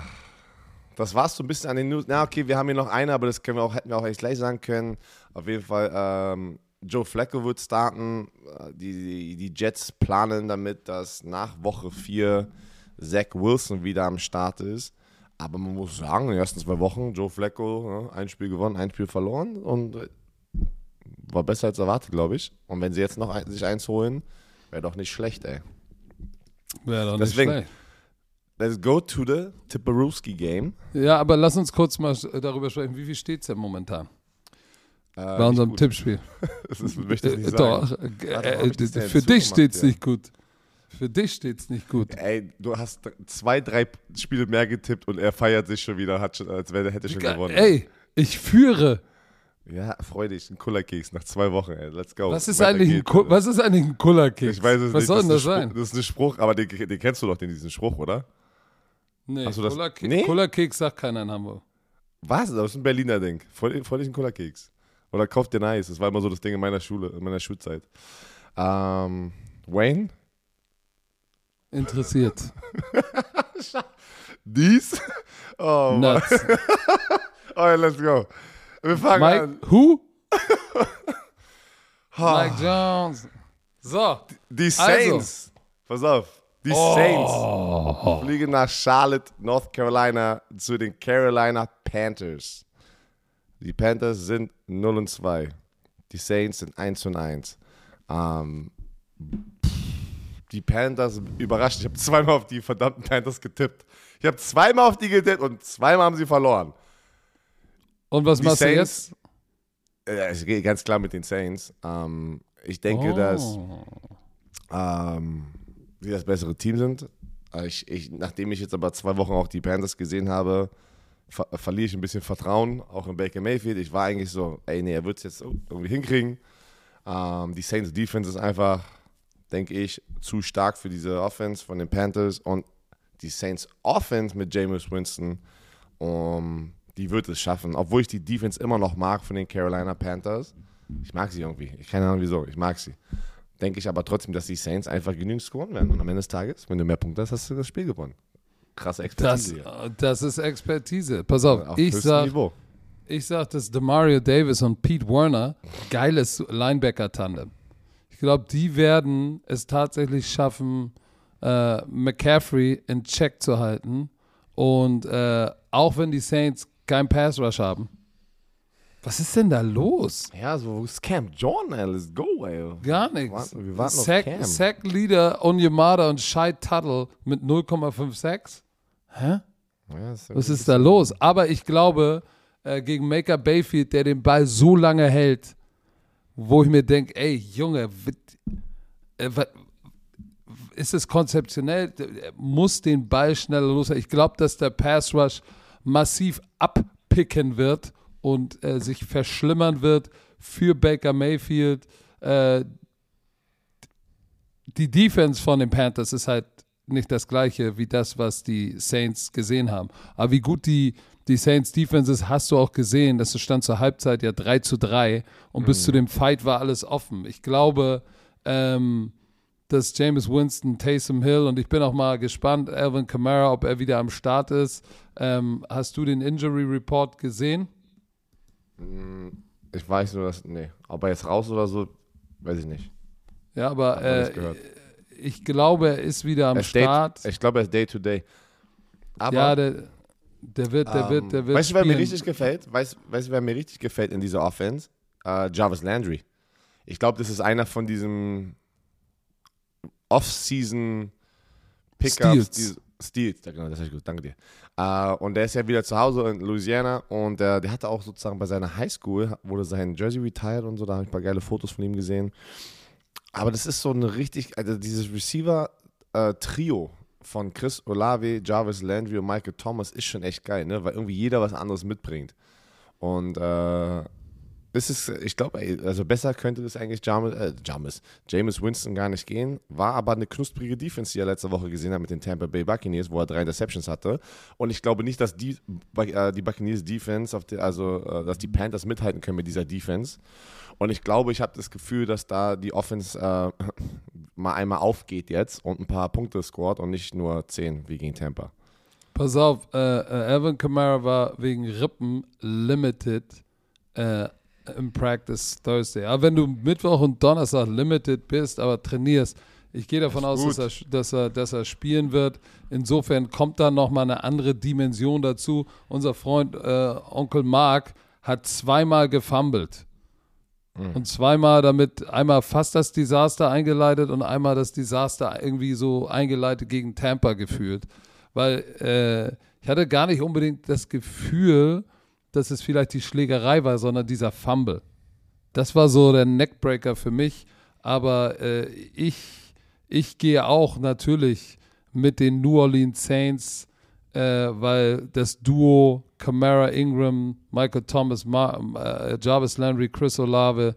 Das war's so ein bisschen an den News. Na, okay, wir haben hier noch eine, aber das können wir auch, hätten wir auch gleich sagen können. Auf jeden Fall, ähm, Joe Flacco wird starten. Äh, Die, die, die Jets planen damit, dass nach Woche 4 Zach Wilson wieder am Start ist. Aber man muss sagen, in den ersten zwei Wochen, Joe Flacco, ne, ein Spiel gewonnen, ein Spiel verloren und äh, war besser als erwartet, glaube ich. Und wenn sie jetzt noch ein, sich eins holen, wäre doch nicht schlecht, ey. Wäre doch Deswegen- nicht schlecht. Let's go to the Tipperowski game. Ja, aber lass uns kurz mal äh, darüber sprechen, wie viel steht es denn momentan Äh, bei unserem gut. Tippspiel? Das ist, möchte ich nicht Äh, sagen. Doch, äh, äh, für dich steht es hier? nicht gut. Für dich steht es nicht gut. Ey, du hast zwei, drei Spiele mehr getippt und er feiert sich schon wieder, hat schon, als wäre er hätte schon gewonnen. Ey, ich führe. Ja, freu dich, ein Kullerkeks nach zwei Wochen, ey. Let's go. Was ist, Weiter eigentlich ein, Ku- Alter. was ist eigentlich ein Kullerkeks? Ich weiß es was nicht. soll denn das sein? Spruch, das ist ein Spruch, aber den, den kennst du doch, den, diesen Spruch, oder? Nee, Hast du das- Nee? Kullerkeks sagt keiner in Hamburg. Was? Das ist ein Berliner Ding. Voll, voll ein Kullerkeks. Oder kauft dir nice. Das war immer so das Ding in meiner Schule, in meiner Schulzeit. Ähm, Wayne? Interessiert. Dies? Oh. Nuts. Oh, let's go. Wir fangen Mike, an. who? Mike Jones. So. Die Saints. Pass auf. Die Saints Oh. fliegen nach Charlotte, North Carolina zu den Carolina Panthers. Die Panthers sind 0 und 2. Die Saints sind 1 und 1. Ähm, die Panthers überrascht. Ich habe zweimal auf die verdammten Panthers getippt. Ich habe zweimal auf die getippt und zweimal haben sie verloren. Und was Die machst Saints- du jetzt? Äh, Es geht ganz klar mit den Saints. Ähm, ich denke, dass Oh. ähm, sie das bessere Team sind. Äh, Ich, ich, nachdem ich jetzt aber zwei Wochen auch die Panthers gesehen habe, ver verliere ich ein bisschen Vertrauen, auch in Baker Mayfield. Ich war eigentlich so, ey, nee, er wird es jetzt irgendwie hinkriegen. Ähm, die Saints Defense ist einfach, denke ich, zu stark für diese Offense von den Panthers und die Saints Offense mit Jameis Winston, um, die wird es schaffen. Obwohl ich die Defense immer noch mag von den Carolina Panthers. Ich mag sie irgendwie. Ich keine Ahnung wieso. Ich mag sie. Denke ich aber trotzdem, dass die Saints einfach genügend scoren werden. Und am Ende des Tages, wenn du mehr Punkte hast, hast du das Spiel gewonnen. Krasse Das, Expertise hier. das ist Expertise. Pass auf, Auf ich sag, Niveau. ich sag, dass Demario Davis und Pete Werner geiles Linebacker-Tandem. Ich glaube, die werden es tatsächlich schaffen, äh, McCaffrey in Check zu halten. Und äh, auch wenn die Saints keinen Pass-Rush haben. Was ist denn da los? Ja, so wo ist Cam Jordan, ey, let's go, ey. Gar nichts. wir warten auf Sack, Cam. Sack Leader Onyemada und Shai Tuttle mit 0,56. Hä? Ja, ist Was ist da los? Aber ich glaube, äh, gegen Maker Bayfield, der den Ball so lange hält, wo ich mir denke, ey, Junge, äh, ist es konzeptionell? Er muss den Ball schneller los. Ich glaube, dass der Pass Rush massiv abpicken wird und äh, sich verschlimmern wird für Baker Mayfield. Äh, die Defense von den Panthers ist halt nicht das gleiche wie das, was die Saints gesehen haben. Aber wie gut die, die Saints Defense ist, hast du auch gesehen. Das stand zur Halbzeit ja 3 zu 3 und bis zu dem Fight war alles offen. Ich glaube, ähm, dass James Winston, Taysom Hill und ich bin auch mal gespannt, Alvin Kamara, ob er wieder am Start ist. Ähm, hast du den Injury Report gesehen? Ich weiß nur, dass. Nee. Ob er jetzt raus oder so, weiß ich nicht. Ja, aber äh, ich glaube, er ist wieder am Er Start. Ich glaube, er ist Day to Day. Aber. ja, der, der wird, der wird, der wird. Weißt du, wer mir richtig gefällt? Weißt weißt du, wer mir richtig gefällt in dieser Offense? Äh, Jarvis Landry. Ich glaube, das ist einer von diesen Off-Season Pickups. Steals. Ja, genau, das ist gut, danke dir. Äh, und der ist ja wieder zu Hause in Louisiana und äh, der hatte auch sozusagen bei seiner Highschool, wurde sein Jersey retired und so, da habe ich ein paar geile Fotos von ihm gesehen. Aber das ist so eine richtig, also dieses Receiver-Trio von Chris Olave, Jarvis Landry und Michael Thomas ist schon echt geil, ne? weil irgendwie jeder was anderes mitbringt. Und äh, es ist, ich glaube, also besser könnte das eigentlich James, äh, James, James Winston gar nicht gehen. War aber eine knusprige Defense, die er letzte Woche gesehen hat mit den Tampa Bay Buccaneers, wo er drei Interceptions hatte. Und ich glaube nicht, dass die, äh, die Buccaneers Defense, die, also äh, dass die Panthers mithalten können mit dieser Defense. Und ich glaube, ich habe das Gefühl, dass da die Offense äh, mal einmal aufgeht jetzt und ein paar Punkte scored und nicht nur zehn wie gegen Tampa. Pass auf, Alvin Kamara war wegen Rippen limited im Practice Thursday. Aber wenn du Mittwoch und Donnerstag limited bist, aber trainierst, Ich gehe davon aus, dass er, dass, er, dass er spielen wird. Insofern kommt da nochmal eine andere Dimension dazu. Unser Freund äh, Onkel Mark hat zweimal gefummelt. Mhm. Und zweimal damit einmal fast das Desaster eingeleitet und einmal das Desaster irgendwie so eingeleitet gegen Tampa geführt. Weil äh, ich hatte gar nicht unbedingt das Gefühl, dass es vielleicht die Schlägerei war, sondern dieser Fumble. Das war so der Neckbreaker für mich. Aber äh, ich ich gehe auch natürlich mit den New Orleans Saints, äh, weil das Duo Camara Ingram, Michael Thomas, Ma äh, Jarvis Landry, Chris Olave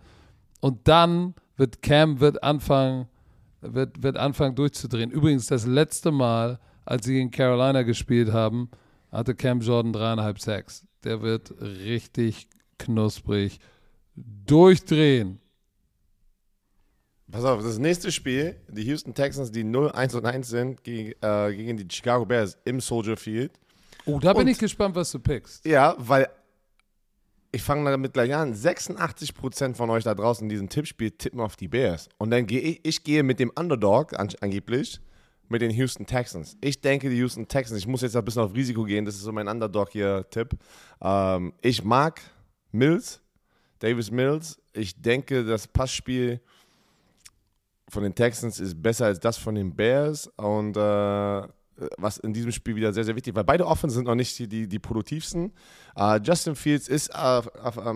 und dann wird Cam wird anfangen, wird, wird anfangen durchzudrehen. Übrigens das letzte Mal, als sie gegen Carolina gespielt haben, hatte Cam Jordan dreieinhalb Sacks. Der wird richtig knusprig durchdrehen. Pass auf, das nächste Spiel, die Houston Texans, die 0-1 und 1 sind, gegen, äh, gegen die Chicago Bears im Soldier Field. Oh, da bin und, ich gespannt, was du pickst. Ja, weil ich fange damit gleich an. 86% von euch da draußen in diesem Tippspiel tippen auf die Bears. Und dann gehe ich, ich gehe mit dem Underdog an, angeblich mit den Houston Texans. Ich denke, die Houston Texans, ich muss jetzt ein bisschen auf Risiko gehen, das ist so mein Underdog hier Tipp. Ähm, ich mag Mills, Davis Mills. Ich denke, das Passspiel von den Texans ist besser als das von den Bears und äh, was in diesem Spiel wieder sehr, sehr wichtig, weil beide Offense sind noch nicht die, die, die produktivsten. Uh, Justin Fields ist uh,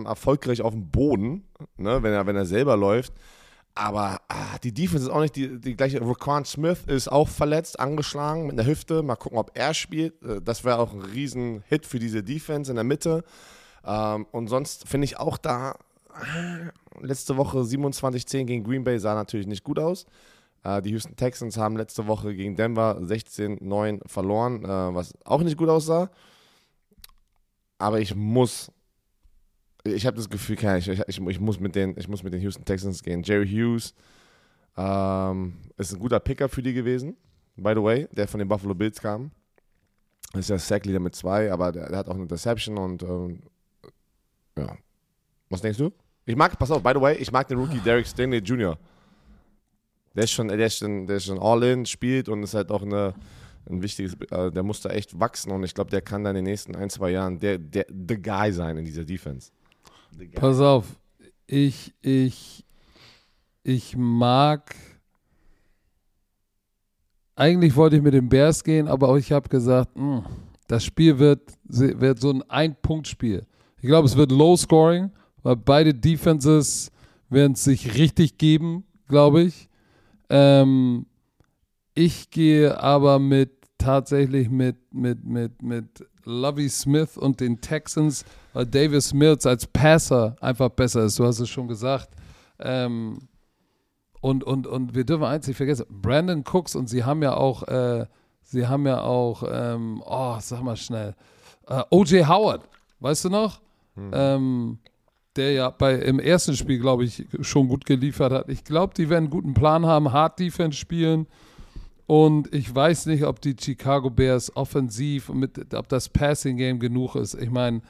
erfolgreich auf dem Boden, ne, wenn, er, wenn er selber läuft. Aber ah, die Defense ist auch nicht die, die gleiche. Raquan Smith ist auch verletzt, angeschlagen mit einer Hüfte. Mal gucken, ob er spielt. Äh, das wäre auch ein Riesen-Hit für diese Defense in der Mitte. Ähm, und sonst finde ich auch da letzte Woche 27-10 gegen Green Bay sah natürlich nicht gut aus. Äh, die Houston Texans haben letzte Woche gegen Denver 16-9 verloren, äh, was auch nicht gut aussah. Aber ich muss, ich habe das Gefühl, ich, ich, ich, muss mit den, ich muss mit den Houston Texans gehen. Jerry Hughes ähm, ist ein guter Picker für die gewesen, by the way, der von den Buffalo Bills kam. Ist ja Sackleader mit zwei, aber der, der, hat auch eine Interception und ähm, ja. Was denkst du? Ich mag, pass auf, by the way, ich mag den Rookie Derek Stanley Jr. Der ist schon, der ist schon, der ist schon all in, spielt und ist halt auch eine, ein wichtiges, äh, der muss da echt wachsen und ich glaube, der kann dann in den nächsten ein, zwei Jahren der, der the guy sein in dieser Defense. Pass auf, ich, ich, ich mag. Eigentlich wollte ich mit den Bears gehen, aber ich habe gesagt, mh, hm, das Spiel wird, wird so ein Ein-Punkt-Spiel. Ich glaube, es wird Low Scoring weil beide Defenses werden es sich richtig geben, glaube ich. Ähm, ich gehe aber mit tatsächlich mit, mit, mit, mit Lovey Smith und den Texans, weil Davis Mills als Passer einfach besser ist. Du hast es schon gesagt. Ähm, und, und, und wir dürfen eins nicht vergessen, Brandon Cooks und sie haben ja auch, äh, sie haben ja auch, ähm, oh, sag mal schnell, äh, OJ Howard, weißt du noch? Hm. Ähm, der ja bei, im ersten Spiel, glaube ich, schon gut geliefert hat. Ich glaube, die werden einen guten Plan haben, Hard Defense spielen. Und ich weiß nicht, ob die Chicago Bears offensiv, mit, ob das Passing Game genug ist. Ich meine,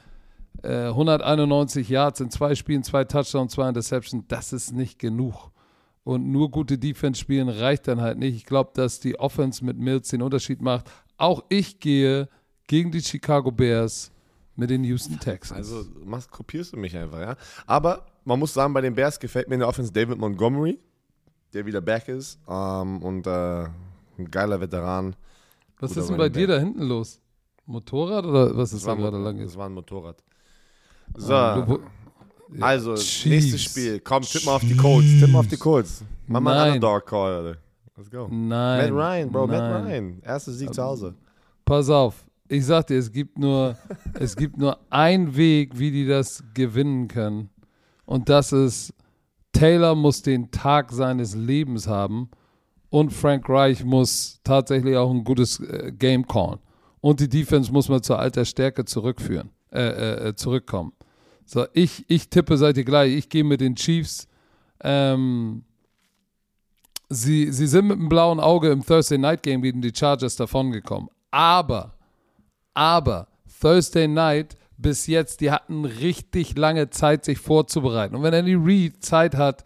äh, 191 Yards in zwei Spielen, zwei Touchdowns, zwei Interceptions, das ist nicht genug. Und nur gute Defense spielen reicht dann halt nicht. Ich glaube, dass die Offense mit Mills den Unterschied macht. Auch ich gehe gegen die Chicago Bears mit den Houston Texans. Also machst, kopierst du mich einfach, ja. Aber man muss sagen, bei den Bears gefällt mir in der Offense David Montgomery, der wieder back ist ähm, und äh, ein geiler Veteran. Was ist denn bei dir da hinten los? Motorrad oder was ist da gerade lang? Das war ein Motorrad. So. Um, also, Chiefs. nächstes Spiel. Komm, tipp mal auf die Colts. Tipp mal auf die Colts. Mach mal einen Underdog Call, Alter. Let's go. Nein. Matt Ryan, Bro, Nein. Matt Ryan. Erstes Sieg zu Hause. Pass auf ich sag dir, es gibt nur, es gibt nur einen Weg, wie die das gewinnen können. Und das ist, Taylor muss den Tag seines Lebens haben und Frank Reich muss tatsächlich auch ein gutes äh, Game callen. Und die Defense muss man zur alter Stärke zurückführen, äh, äh, äh, zurückkommen. So, ich, ich tippe, seid ihr gleich, ich gehe mit den Chiefs. Ähm, sie, sie sind mit einem blauen Auge im Thursday Night Game gegen die Chargers davongekommen. Aber aber Thursday Night bis jetzt, die hatten richtig lange Zeit, sich vorzubereiten. Und wenn Andy Reid Zeit hat,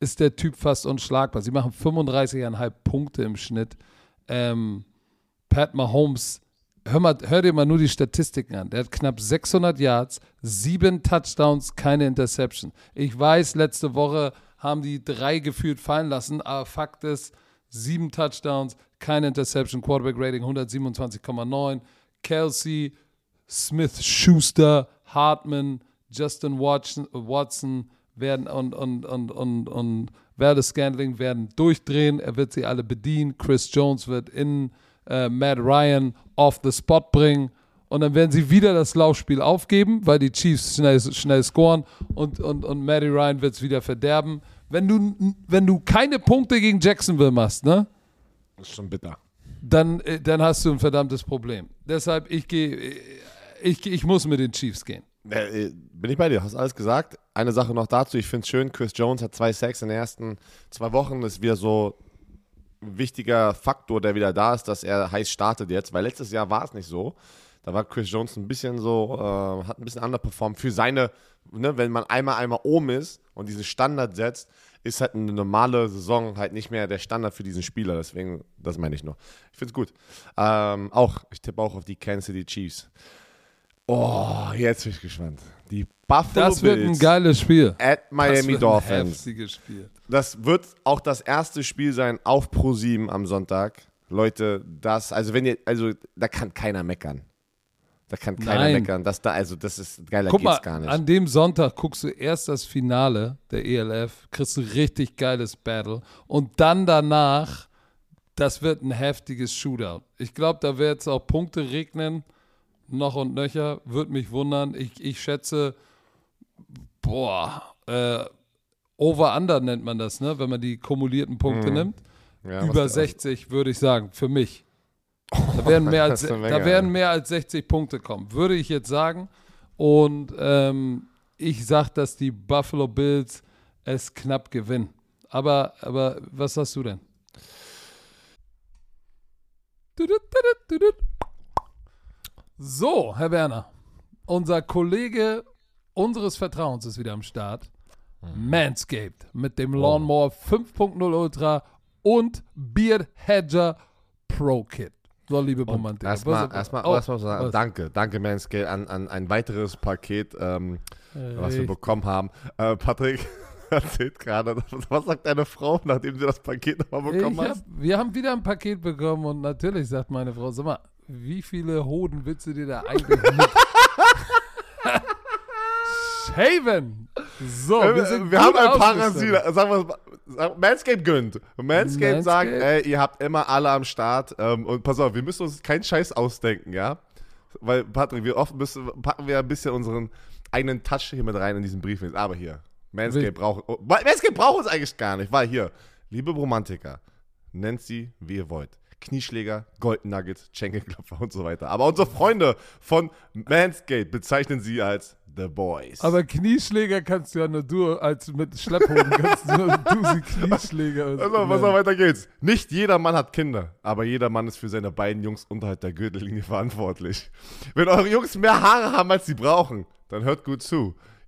ist der Typ fast unschlagbar. Sie machen 35,5 Punkte im Schnitt. Ähm, Pat Mahomes, hör, mal, hör dir mal nur die Statistiken an. Der hat knapp 600 Yards, sieben Touchdowns, keine Interception. Ich weiß, letzte Woche haben die drei gefühlt fallen lassen, aber Fakt ist, sieben Touchdowns, keine Interception, Quarterback Rating 127,9. Kelsey, Smith, Schuster, Hartman, Justin Watson, Watson werden und, und, und, und, und Verde Scandling werden durchdrehen. Er wird sie alle bedienen. Chris Jones wird in äh, Matt Ryan off the spot bringen. Und dann werden sie wieder das Laufspiel aufgeben, weil die Chiefs schnell, schnell scoren und, und, und Matty Ryan wird es wieder verderben. Wenn du, wenn du keine Punkte gegen Jacksonville machst, ne? Das ist schon bitter. Dann, äh, dann hast du ein verdammtes Problem. Deshalb, ich gehe, ich, ich muss mit den Chiefs gehen. Äh, bin ich bei dir, hast alles gesagt. Eine Sache noch dazu, ich finde es schön, Chris Jones hat zwei Sacks in den ersten zwei Wochen, ist wieder so ein wichtiger Faktor, der wieder da ist, dass er heiß startet jetzt, weil letztes Jahr war es nicht so. Da war Chris Jones ein bisschen so, äh, hat ein bisschen underperformed für seine, ne, wenn man einmal einmal oben ist und diesen Standard setzt, ist halt eine normale Saison halt nicht mehr der Standard für diesen Spieler. Deswegen, das meine ich nur. Ich finde es gut. Ähm, auch, ich tippe auch auf die Kansas City Chiefs. Oh, jetzt bin ich gespannt. Die Buffalo Das wird ein geiles Spiel. at Miami das wird Dolphins. Ein heftiges Spiel. Das wird auch das erste Spiel sein auf Pro 7 am Sonntag. Leute, das, also wenn ihr, also da kann keiner meckern. Da kann keiner Nein. meckern. Das da, also das ist geiler Guck mal, geht's gar nicht. an dem Sonntag guckst du erst das Finale der ELF, kriegst du richtig geiles Battle und dann danach, das wird ein heftiges Shootout. Ich glaube, da wird es auch Punkte regnen, noch und nöcher, würde mich wundern. Ich, ich schätze, boah, äh, Over-Under nennt man das, ne? wenn man die kumulierten Punkte nimmt. Mhm. Ja, Über der- 60 würde ich sagen, für mich. Da werden mehr als, da werden mehr als 60 Punkte kommen, würde ich jetzt sagen. Und ähm, ich sage, dass die Buffalo Bills es knapp gewinnen. Aber, aber was sagst du denn? So, Herr Werner, unser Kollege unseres Vertrauens ist wieder am Start. Manscaped mit dem Lawnmower 5.0 Ultra und Beard Hedger Pro Kit. So, liebe Romantik. Erstmal, erstmal, oh, erstmal sagen, was? danke, danke Manscale an, an ein weiteres Paket, ähm, was wir bekommen haben. Äh, Patrick erzählt gerade, was sagt deine Frau, nachdem sie das Paket nochmal bekommen Ich hab, wir haben wieder ein Paket bekommen und natürlich sagt meine Frau, sag mal, wie viele Hoden willst du dir da eigentlich mit shaven? So, wir sind Äh, wir haben ein. Rasierer. Sagen wir sag- Manscaped gönnt. Manscaped sagt, Manscaped. ey, ihr habt immer alle am Start. Ähm, und pass auf, wir müssen uns keinen Scheiß ausdenken, ja? Weil, Patrick, wir oft müssen, packen wir ein bisschen unseren eigenen Touch hier mit rein in diesen Brief. Aber hier, Manscaped braucht, oh, Manscaped braucht uns eigentlich gar nicht, weil hier, liebe Romantiker, nennt sie, wie ihr wollt. Knieschläger, Golden Nuggets, Schenkelklopfer und so weiter. Aber unsere Freunde von Manscaped bezeichnen sie als The Boys. Aber Knieschläger kannst du ja nur du, als mit Schlepphoden kannst du nur du sie Knieschläger. Also, was noch weiter geht's. Nicht jeder Mann hat Kinder, aber jeder Mann ist für seine beiden Jungs unterhalb der Gürtellinie verantwortlich. Wenn eure Jungs mehr Haare haben, als sie brauchen, dann hört gut zu.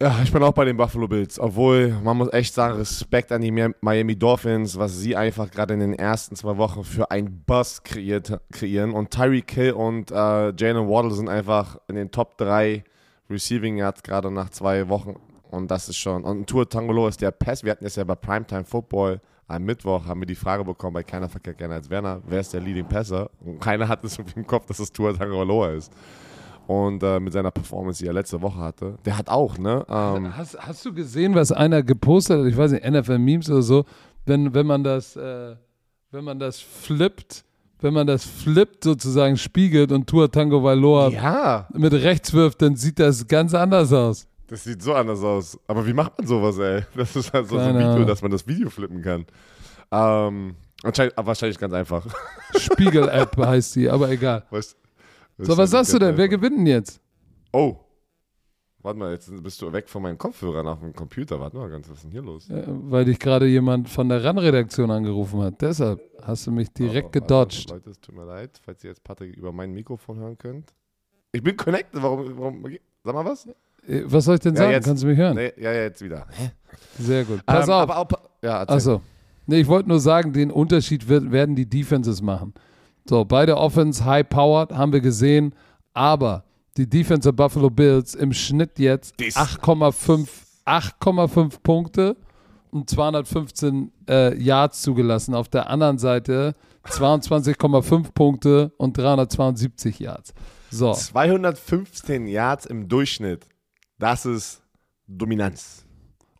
Ja, ich bin auch bei den Buffalo Bills. Obwohl, man muss echt sagen, Respekt an die Mi- Miami Dolphins, was sie einfach gerade in den ersten zwei Wochen für einen Buzz kreiert, kreieren. Und Tyreek Hill und äh, Jalen Waddle sind einfach in den Top 3 Receiving Yards gerade nach zwei Wochen. Und das ist schon. Und Tour Tangolo ist der Pass. Wir hatten das ja bei Primetime Football am Mittwoch, haben wir die Frage bekommen bei keiner verkehrt gerne als Werner, wer ist der Leading Passer? Und keiner hat es im Kopf, dass es Tour Tangoloa ist. Und äh, mit seiner Performance, die er letzte Woche hatte, der hat auch, ne? Ähm, Hast, hast du gesehen, was einer gepostet hat? Ich weiß nicht, NFL-Memes oder so. Wenn, wenn man das, äh, wenn man das flippt, wenn man das flippt sozusagen spiegelt und Tua Tango Valoa ja, mit rechts wirft, dann sieht das ganz anders aus. das sieht so anders aus. Aber wie macht man sowas, ey? Das ist halt so, ein Video, dass man das Video flippen kann. Ähm, aber wahrscheinlich ganz einfach. Spiegel-App heißt die, aber egal. Was, So, was sagst du denn? Wer gewinnt denn jetzt? Oh. Warte mal, jetzt bist du weg von meinem Kopfhörer nach dem Computer. Warte mal ganz, was ist denn hier los? Äh, weil dich gerade jemand von der RAN-Redaktion angerufen hat. Deshalb hast du mich direkt Oh, gedodged. Leute, es tut mir leid, falls ihr jetzt Patrick über mein Mikrofon hören könnt. Ich bin connected, warum, warum sag mal was? Äh, Was soll ich denn Ja, sagen? jetzt- Kannst du mich hören? Nee, ja, ja, jetzt wieder. Sehr gut. Pass Ähm, auf. Aber auch, ja. Achso. Nee, ich wollte nur sagen, den Unterschied wird, werden die Defenses machen. So, beide Offense high-powered, haben wir gesehen, aber die Defense der Buffalo Bills im Schnitt jetzt Dies. 8,5 8,5 Punkte und 215 äh, Yards zugelassen. Auf der anderen Seite 22,5 Punkte und 372 Yards. So, 215 Yards im Durchschnitt. Das ist Dominanz.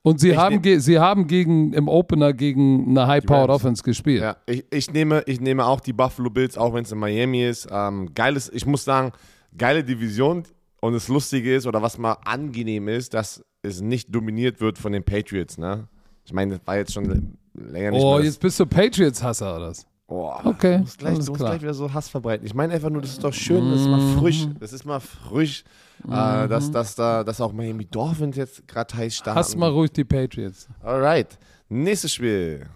Und sie Ich haben, ge sie haben gegen, im Opener gegen eine high-powered. Offense gespielt. Ja, ich, ich, nehme, ich nehme auch die Buffalo Bills, auch wenn es in Miami ist. Ähm, geiles, ich muss sagen, geile Division. Und das Lustige ist, oder was mal angenehm ist, dass es nicht dominiert wird von den Patriots. Ne? Ich meine, das war jetzt schon länger nicht Oh, jetzt bist du Patriots-Hasser oder was? Oh, Okay, Du musst gleich, du musst gleich wieder so Hass verbreiten. Ich meine einfach nur, das ist doch schön, das ist mal frisch. Das ist mal frisch, äh, dass, dass, da, dass auch Miami Dolphins jetzt gerade heiß starten. Hass mal ruhig die Patriots. Alright. Nächstes Spiel.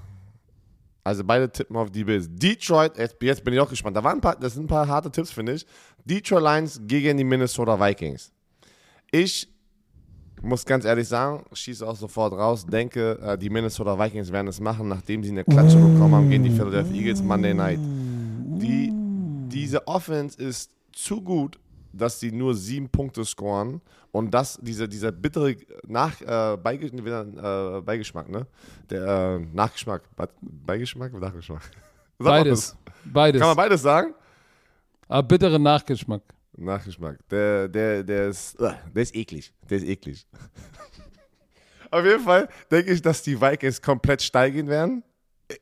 Also beide tippen auf die Bills. Detroit, jetzt, jetzt bin ich auch gespannt. Da waren ein paar, das sind ein paar harte Tipps, finde ich. Detroit Lions gegen die Minnesota Vikings. Ich muss ganz ehrlich sagen, schieße auch sofort raus, denke, äh, die Minnesota Vikings werden es machen, nachdem sie eine Klatsche bekommen haben gegen die Philadelphia Eagles Monday Night. Die, diese Offense ist zu gut, dass sie nur sieben Punkte scoren und das, dieser, dieser bittere Nach, äh, Beige, äh, Beigeschmack, ne? Der äh, Nachgeschmack, Be- Beigeschmack, Nachgeschmack. Sag mal Beides. Beides. Kann man beides sagen? Aber bitteren Nachgeschmack. Nachgeschmack. Der, der, der ist, uh, der ist eklig. Der ist eklig. Auf jeden Fall denke ich, dass die Vikings komplett steigen werden.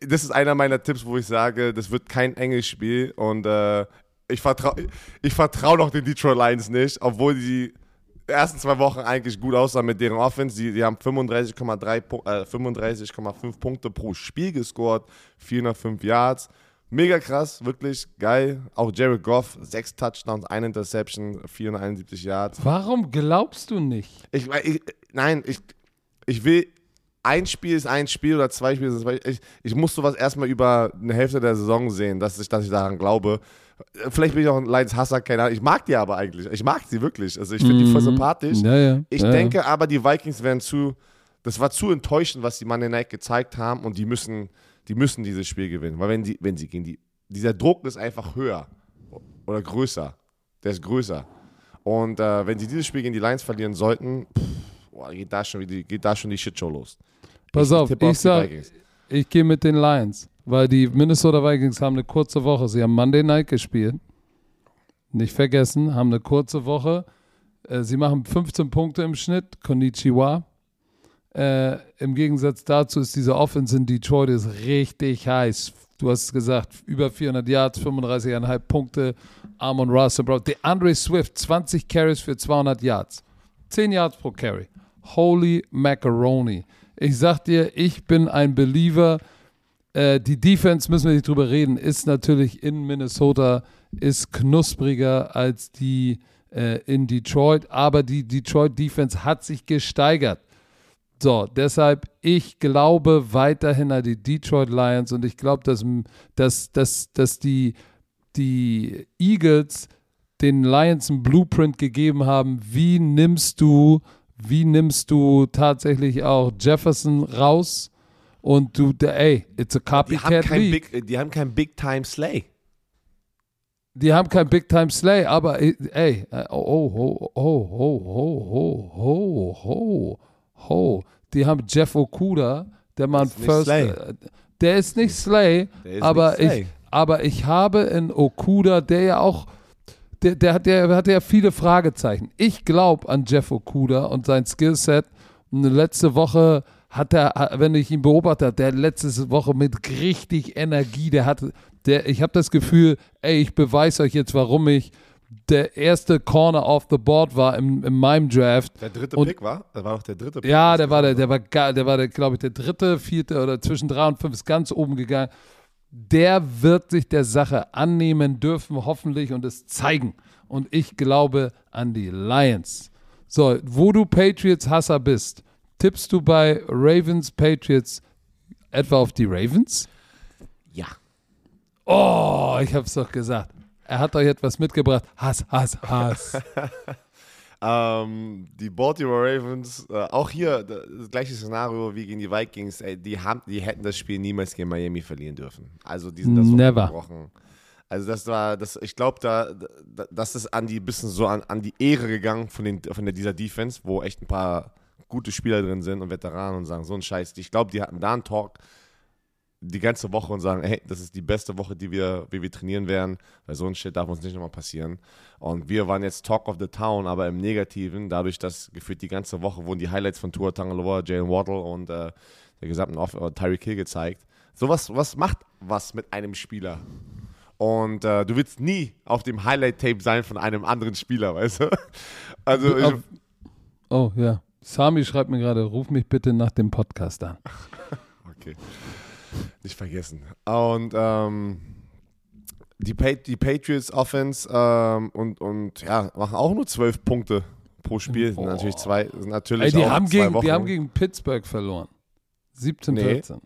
Das ist einer meiner Tipps, wo ich sage, das wird kein enges Spiel und äh, ich vertraue ich vertrau noch den Detroit Lions nicht, obwohl die ersten zwei Wochen eigentlich gut aussahen mit deren Offense. Die, die haben 35,3 Pu- äh, 35,5 Punkte pro Spiel gescored, 405 Yards. Mega krass, wirklich geil. Auch Jared Goff, sechs Touchdowns, eine Interception, 471 Yards. Warum glaubst du nicht? Ich, ich, nein, ich, ich will, ein Spiel ist ein Spiel oder zwei Spiele sind zwei. Ich, ich muss sowas erstmal über eine Hälfte der Saison sehen, dass ich, dass ich daran glaube. Vielleicht bin ich auch ein Lions Hasser, keine Ahnung. Ich mag die aber eigentlich. Ich mag sie wirklich. Also ich finde die voll sympathisch. Ja, ja. Ich ja, denke aber, die Vikings werden zu, das war zu enttäuschend, was die Monday Night gezeigt haben und die müssen, die müssen dieses Spiel gewinnen. Weil wenn, die, wenn sie gegen die, dieser Druck ist einfach höher oder größer. Der ist größer. Und äh, wenn sie dieses Spiel gegen die Lions verlieren sollten, pff, boah, geht, da schon, geht da schon die Shitshow los. Pass Ich auf, ich sag, Vikings. ich gehe mit den Lions, weil die Minnesota Vikings haben eine kurze Woche. Sie haben Monday Night gespielt. Nicht vergessen, haben eine kurze Woche. Äh, Sie machen 15 Punkte im Schnitt. Konnichiwa. Äh, Im Gegensatz dazu ist diese Offense in Detroit ist richtig heiß. Du hast es gesagt, über 400 Yards, 35,5 Punkte. Amon Russell Brown. Der Andre Swift, 20 Carries für 200 Yards. 10 Yards pro Carry. Holy Macaroni. Ich sag dir, ich bin ein Believer. Äh, die Defense, müssen wir nicht drüber reden, ist natürlich in Minnesota, ist knuspriger als die äh, in Detroit, aber die Detroit Defense hat sich gesteigert. So, deshalb, ich glaube weiterhin an die Detroit Lions und ich glaube, dass, dass, dass, dass die, die Eagles den Lions einen Blueprint gegeben haben, wie nimmst du, wie nimmst du tatsächlich auch Jefferson raus und du, ey, it's a Die haben copycat kein league. Big, die haben kein Big Time Slay. Die haben kein Big Time Slay, aber ey, äh, oh, oh, oh, oh, oh, oh, oh, oh, oh, die haben Jeff Okuda, der nicht First, Slay. äh, der ist nicht Slay, Der ist aber nicht Slay. ich, aber ich habe in Okuda, der ja auch, der, der hat ja, hat ja viele Fragezeichen. Ich glaube an Jeff Okuda und sein Skillset. Und letzte Woche hat er, wenn ich ihn beobachte, der letzte Woche mit richtig Energie, der hat, der, ich habe das Gefühl, ey, ich beweise euch jetzt, warum ich der erste Corner off the board war in, in meinem Draft. Der dritte Und- Pick war? Das war doch der dritte Pick. Ja, der war der, der war geil, der war der, glaube ich, der dritte, vierte oder zwischen drei und fünf ist ganz oben gegangen. Der wird sich der Sache annehmen dürfen, hoffentlich, und es zeigen. Und ich glaube an die Lions. So, wo du Patriots-Hasser bist, tippst du bei Ravens Patriots etwa auf die Ravens? Ja. Oh, ich hab's doch gesagt. Er hat euch etwas mitgebracht. Hass, Hass, Hass. Ähm, die Baltimore Ravens, äh, auch hier das gleiche Szenario wie gegen die Vikings, ey, die, haben, die hätten das Spiel niemals gegen Miami verlieren dürfen. Also die sind da so Never. gebrochen. Also das war, das, ich glaube, da, da, das ist an die bisschen so an, an die Ehre gegangen von, den, von der, dieser Defense, wo echt ein paar gute Spieler drin sind und Veteranen und sagen, so ein Scheiß. Ich glaube, die hatten da einen Talk die ganze Woche und sagen, hey, das ist die beste Woche, die wir, wie wir trainieren werden, weil so ein Shit darf uns nicht nochmal passieren. Und wir waren jetzt Talk of the Town, aber im Negativen, dadurch, dass gefühlt die ganze Woche wurden die Highlights von Tua Tagovailoa, Jalen Waddle und äh, der gesamten Off äh, Tyreek Hill gezeigt. Sowas was macht was mit einem Spieler. Und äh, du willst nie auf dem Highlight-Tape sein von einem anderen Spieler, weißt du? Also, ich, oh, ja. Sami schreibt mir gerade, ruf mich bitte nach dem Podcast an. Okay. Nicht vergessen. Und ähm, die, Pa- die Patriots Offense ähm, und, und ja, machen auch nur zwölf Punkte pro Spiel. Sind natürlich zwei, sind natürlich Ey, die, auch haben zwei gegen, Wochen. die haben gegen Pittsburgh verloren. 17, Nee. 14.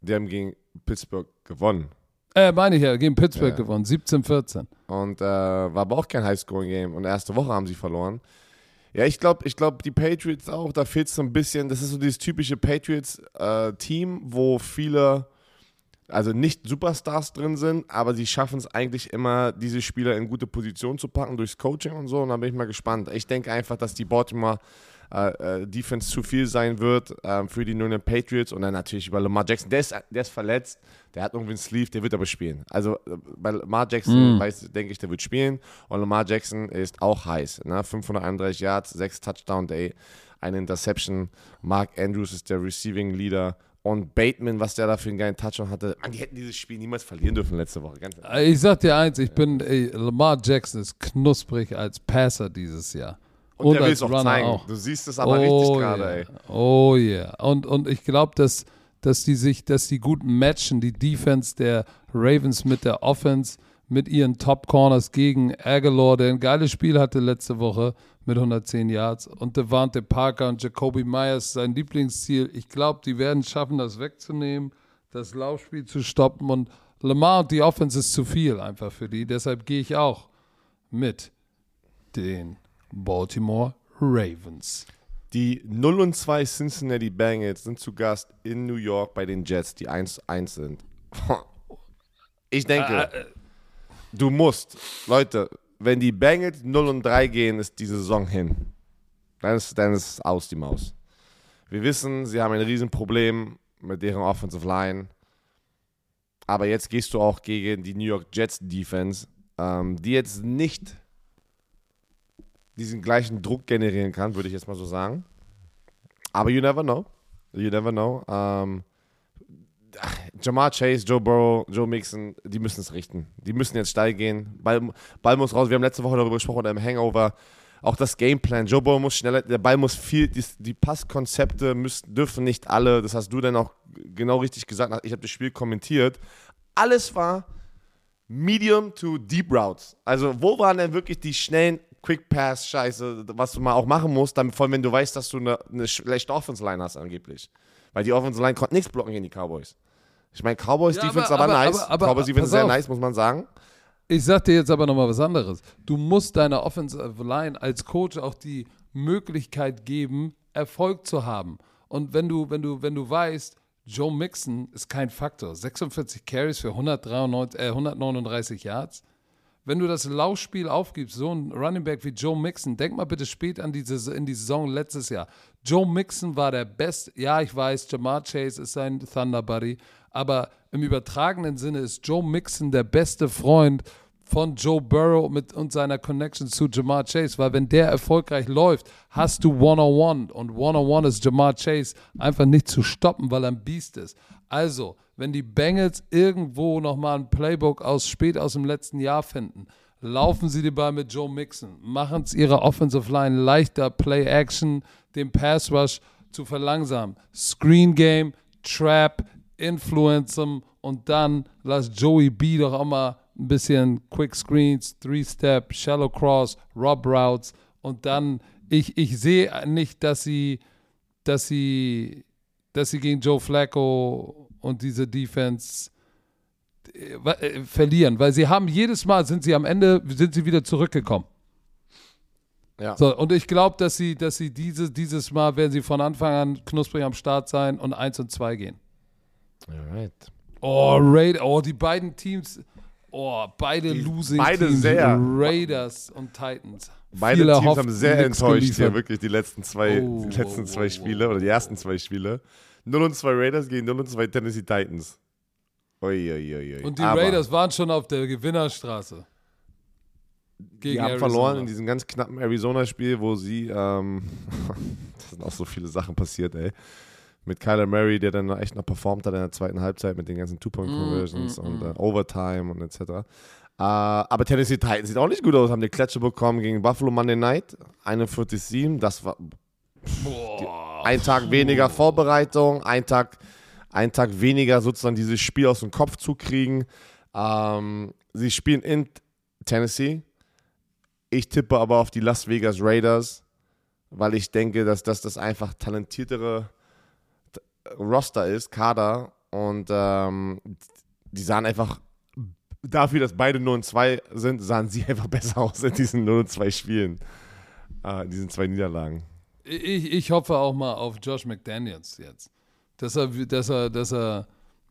die haben gegen Pittsburgh gewonnen. Äh, meine ich ja, gegen Pittsburgh Ja. gewonnen. 17, 14. Und äh, war aber auch kein Highscoring-Game. Und erste Woche haben sie verloren. Ja, ich glaube, ich glaub, die Patriots auch, da fehlt so ein bisschen, das ist so dieses typische Patriots-Team, wo viele, also nicht Superstars drin sind, aber sie schaffen es eigentlich immer, diese Spieler in gute Position zu packen durchs Coaching und so. Und da bin ich mal gespannt. Ich denke einfach, dass die Baltimore äh, äh, Defense zu viel sein wird ähm, für die New England Patriots. Und dann natürlich über Lamar Jackson. Der ist, der ist verletzt, der hat irgendwie einen Sleeve, der wird aber spielen. Also äh, bei Lamar Jackson, Mm. weiß, denke ich, der wird spielen. Und Lamar Jackson ist auch heiß. Ne? 531 Yards, 6 Touchdown Day, eine Interception. Mark Andrews ist der Receiving Leader. Und Bateman, was der da für einen geilen Touchdown hatte, Mann, die hätten dieses Spiel niemals verlieren dürfen letzte Woche. Äh, Ich sag dir eins, ich bin, ey, Lamar Jackson ist knusprig als Passer dieses Jahr. Und, der will es auch zeigen. auch. Du siehst es aber richtig gerade, yeah. ey. Oh yeah. Und, und ich glaube, dass, dass die sich, dass die gut matchen, die Defense der Ravens mit der Offense, mit ihren Top Corners gegen Aguilar, der ein geiles Spiel hatte letzte Woche mit 110 Yards. Und Devante Parker und Jacoby Myers, sein Lieblingsziel. Ich glaube, die werden es schaffen, das wegzunehmen, das Laufspiel zu stoppen. Und Lamar und die Offense ist zu viel einfach für die. Deshalb gehe ich auch mit den Baltimore Ravens. Die 0 und 2 Cincinnati Bengals sind zu Gast in New York bei den Jets, die 1-1 sind. Ich denke, Äh, äh, du musst, Leute, wenn die Bengals 0 und 3 gehen, ist die Saison hin. Dann ist, dann ist es aus die Maus. Wir wissen, sie haben ein Riesenproblem mit deren Offensive Line. Aber jetzt gehst du auch gegen die New York Jets Defense, ähm, die jetzt nicht diesen gleichen Druck generieren kann, würde ich jetzt mal so sagen. Aber you never know. You never know. Ähm, Jamar Chase, Joe Burrow, Joe Mixon, die müssen es richten. Die müssen jetzt steil gehen. Ball, Ball muss raus. Wir haben letzte Woche darüber gesprochen, im Hangover. Auch das Gameplan. Joe Burrow muss schneller, der Ball muss viel, die, die Passkonzepte müssen, dürfen nicht alle, das hast du dann auch genau richtig gesagt, ich habe das Spiel kommentiert. Alles war Medium to Deep Routes. Also, wo waren denn wirklich die schnellen Quick Pass Scheiße, was du mal auch machen musst, damit, vor allem wenn du weißt, dass du eine, eine schlechte Offense Line hast angeblich. Weil die Offense Line konnte nichts blocken gegen die Cowboys. Ich meine, Cowboys Ja, Defense aber- aber, nice. aber- aber- Cowboys Defense sehr auf. nice, muss man sagen. Ich sag dir jetzt aber nochmal was anderes. Du musst deiner Offensive Line als Coach auch die Möglichkeit geben, Erfolg zu haben. Und wenn du, wenn du, wenn du weißt, Joe Mixon ist kein Faktor, 46 Carries für 193, äh, 139 Yards. Wenn du das Laufspiel aufgibst, so ein Running Back wie Joe Mixon, denk mal bitte spät an diese, in die Saison letztes Jahr. Joe Mixon war der Best, ja, ich weiß, Jamar Chase ist sein Thunder Buddy, aber im übertragenen Sinne ist Joe Mixon der beste Freund von Joe Burrow mit, und seiner Connection zu Jamar Chase, weil wenn der erfolgreich läuft, hast du One-on-One und One-on-One ist Jamar Chase einfach nicht zu stoppen, weil er ein Biest ist. Also, wenn die Bengals irgendwo nochmal ein Playbook aus spät aus dem letzten Jahr finden, laufen sie den Ball mit Joe Mixon, machen es ihrer Offensive Line leichter, Play-Action, den Pass-Rush zu verlangsamen. Screen Game, Trap, Influence 'em und dann lass Joey B doch auch mal ein bisschen Quick Screens, Three-Step, Shallow Cross, Rob Routes und dann, ich, ich sehe nicht, dass sie, dass sie, dass sie gegen Joe Flacco und diese Defense äh, äh, verlieren, weil sie haben jedes Mal sind sie am Ende sind sie wieder zurückgekommen. Ja. So, und ich glaube, dass sie, dass sie diese, dieses Mal werden sie von Anfang an knusprig am Start sein und 1 und 2 gehen. Alright. Oh, Raid, oh, die beiden Teams, oh, beide Losing beide Teams, sehr. Raiders und Titans. Beide Viel Teams haben sehr enttäuscht hier, geliefert. wirklich die letzten zwei, Oh, die letzten oh, zwei oh, Spiele oder die ersten zwei Spiele. 0 und 2 Raiders gegen 0 und 2 Tennessee Titans. Ui, ui, ui. Und die Aber Raiders waren schon auf der Gewinnerstraße. Gegen Die haben Arizona. verloren in diesem ganz knappen Arizona-Spiel, wo sie, ähm, da sind auch so viele Sachen passiert, ey. Mit Kyler Murray, der dann echt noch performt hat in der zweiten Halbzeit mit den ganzen Two-Point-Conversions Mm, mm, und mm. äh, Overtime und etc. Äh, aber Tennessee Titans sieht auch nicht gut aus, haben die Klatsche bekommen gegen Buffalo Monday Night, 41-7, das war Boah. Ein Tag weniger Vorbereitung, ein Tag, ein Tag weniger sozusagen dieses Spiel aus dem Kopf zu kriegen. Ähm, sie spielen in Tennessee. Ich tippe aber auf die Las Vegas Raiders, weil ich denke, dass das das einfach talentiertere Roster ist, Kader. Und ähm, die sahen einfach, dafür, dass beide 0 und 2 sind, sahen sie einfach besser aus in diesen 0 und 2 Spielen. Äh, in diesen zwei Niederlagen. Ich, ich hoffe auch mal auf Josh McDaniels jetzt. Dass er, dass er, dass er,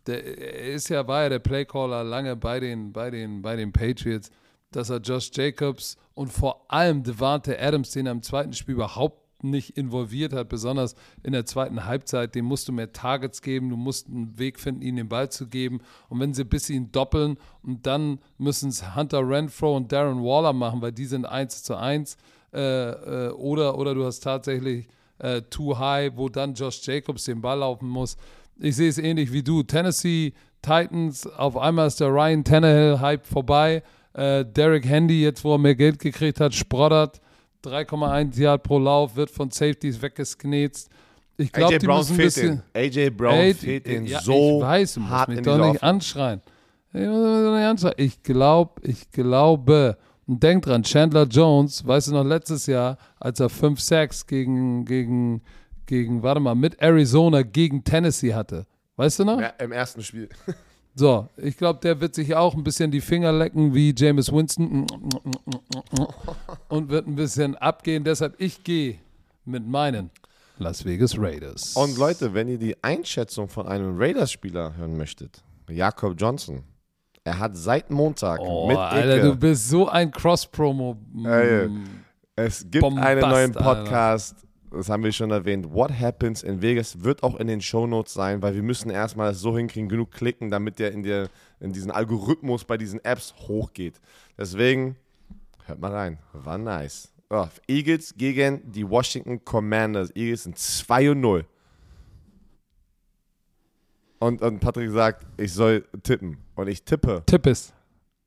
der er ist ja, war ja der Playcaller lange bei den, bei den, bei den Patriots, dass er Josh Jacobs und vor allem Devante Adams, den er im zweiten Spiel überhaupt nicht involviert hat, besonders in der zweiten Halbzeit, dem musst du mehr Targets geben, du musst einen Weg finden, ihnen den Ball zu geben. Und wenn sie bis ihn doppeln und dann müssen es Hunter Renfro und Darren Waller machen, weil die sind 1 zu 1. Äh, äh, oder, oder du hast tatsächlich äh, Too High, wo dann Josh Jacobs den Ball laufen muss. Ich sehe es ähnlich wie du. Tennessee Titans, auf einmal ist der Ryan Tannehill-Hype vorbei. Äh, Derek Handy, jetzt wo er mehr Geld gekriegt hat, sproddert. 3,1 Yard pro Lauf, wird von Safeties weggesknetzt. Ich glaube, die Brown müssen ein fehlt bisschen. AJ Brown fehlt den ja, so ich weiß, du musst hart mich doch nicht anschreien. Ich muss mich doch nicht anschreien. Ich glaube, ich glaube. Und denk dran, Chandler Jones, weißt du noch, letztes Jahr, als er 5 Sacks gegen, gegen, gegen, warte mal, mit Arizona gegen Tennessee hatte. Weißt du noch? Ja, Im ersten Spiel. So, ich glaube, der wird sich auch ein bisschen die Finger lecken wie James Winston und wird ein bisschen abgehen. Deshalb, ich gehe mit meinen Las Vegas Raiders. Und Leute, wenn ihr die Einschätzung von einem Raiders-Spieler hören möchtet, Jakob Johnson, er hat seit Montag oh, mit Alter, Icke, du bist so ein Cross-Promo. Mm, es gibt Bombast, einen neuen Alter. Podcast, das haben wir schon erwähnt, What Happens in Vegas wird auch in den Shownotes sein, weil wir müssen erstmal das so hinkriegen, genug klicken, damit der in, der in diesen Algorithmus bei diesen Apps hochgeht. Deswegen, hört mal rein, war nice. Oh, Eagles gegen die Washington Commanders. Eagles sind 2 und 0. Und, und Patrick sagt, ich soll tippen. Und ich tippe Tipp ist.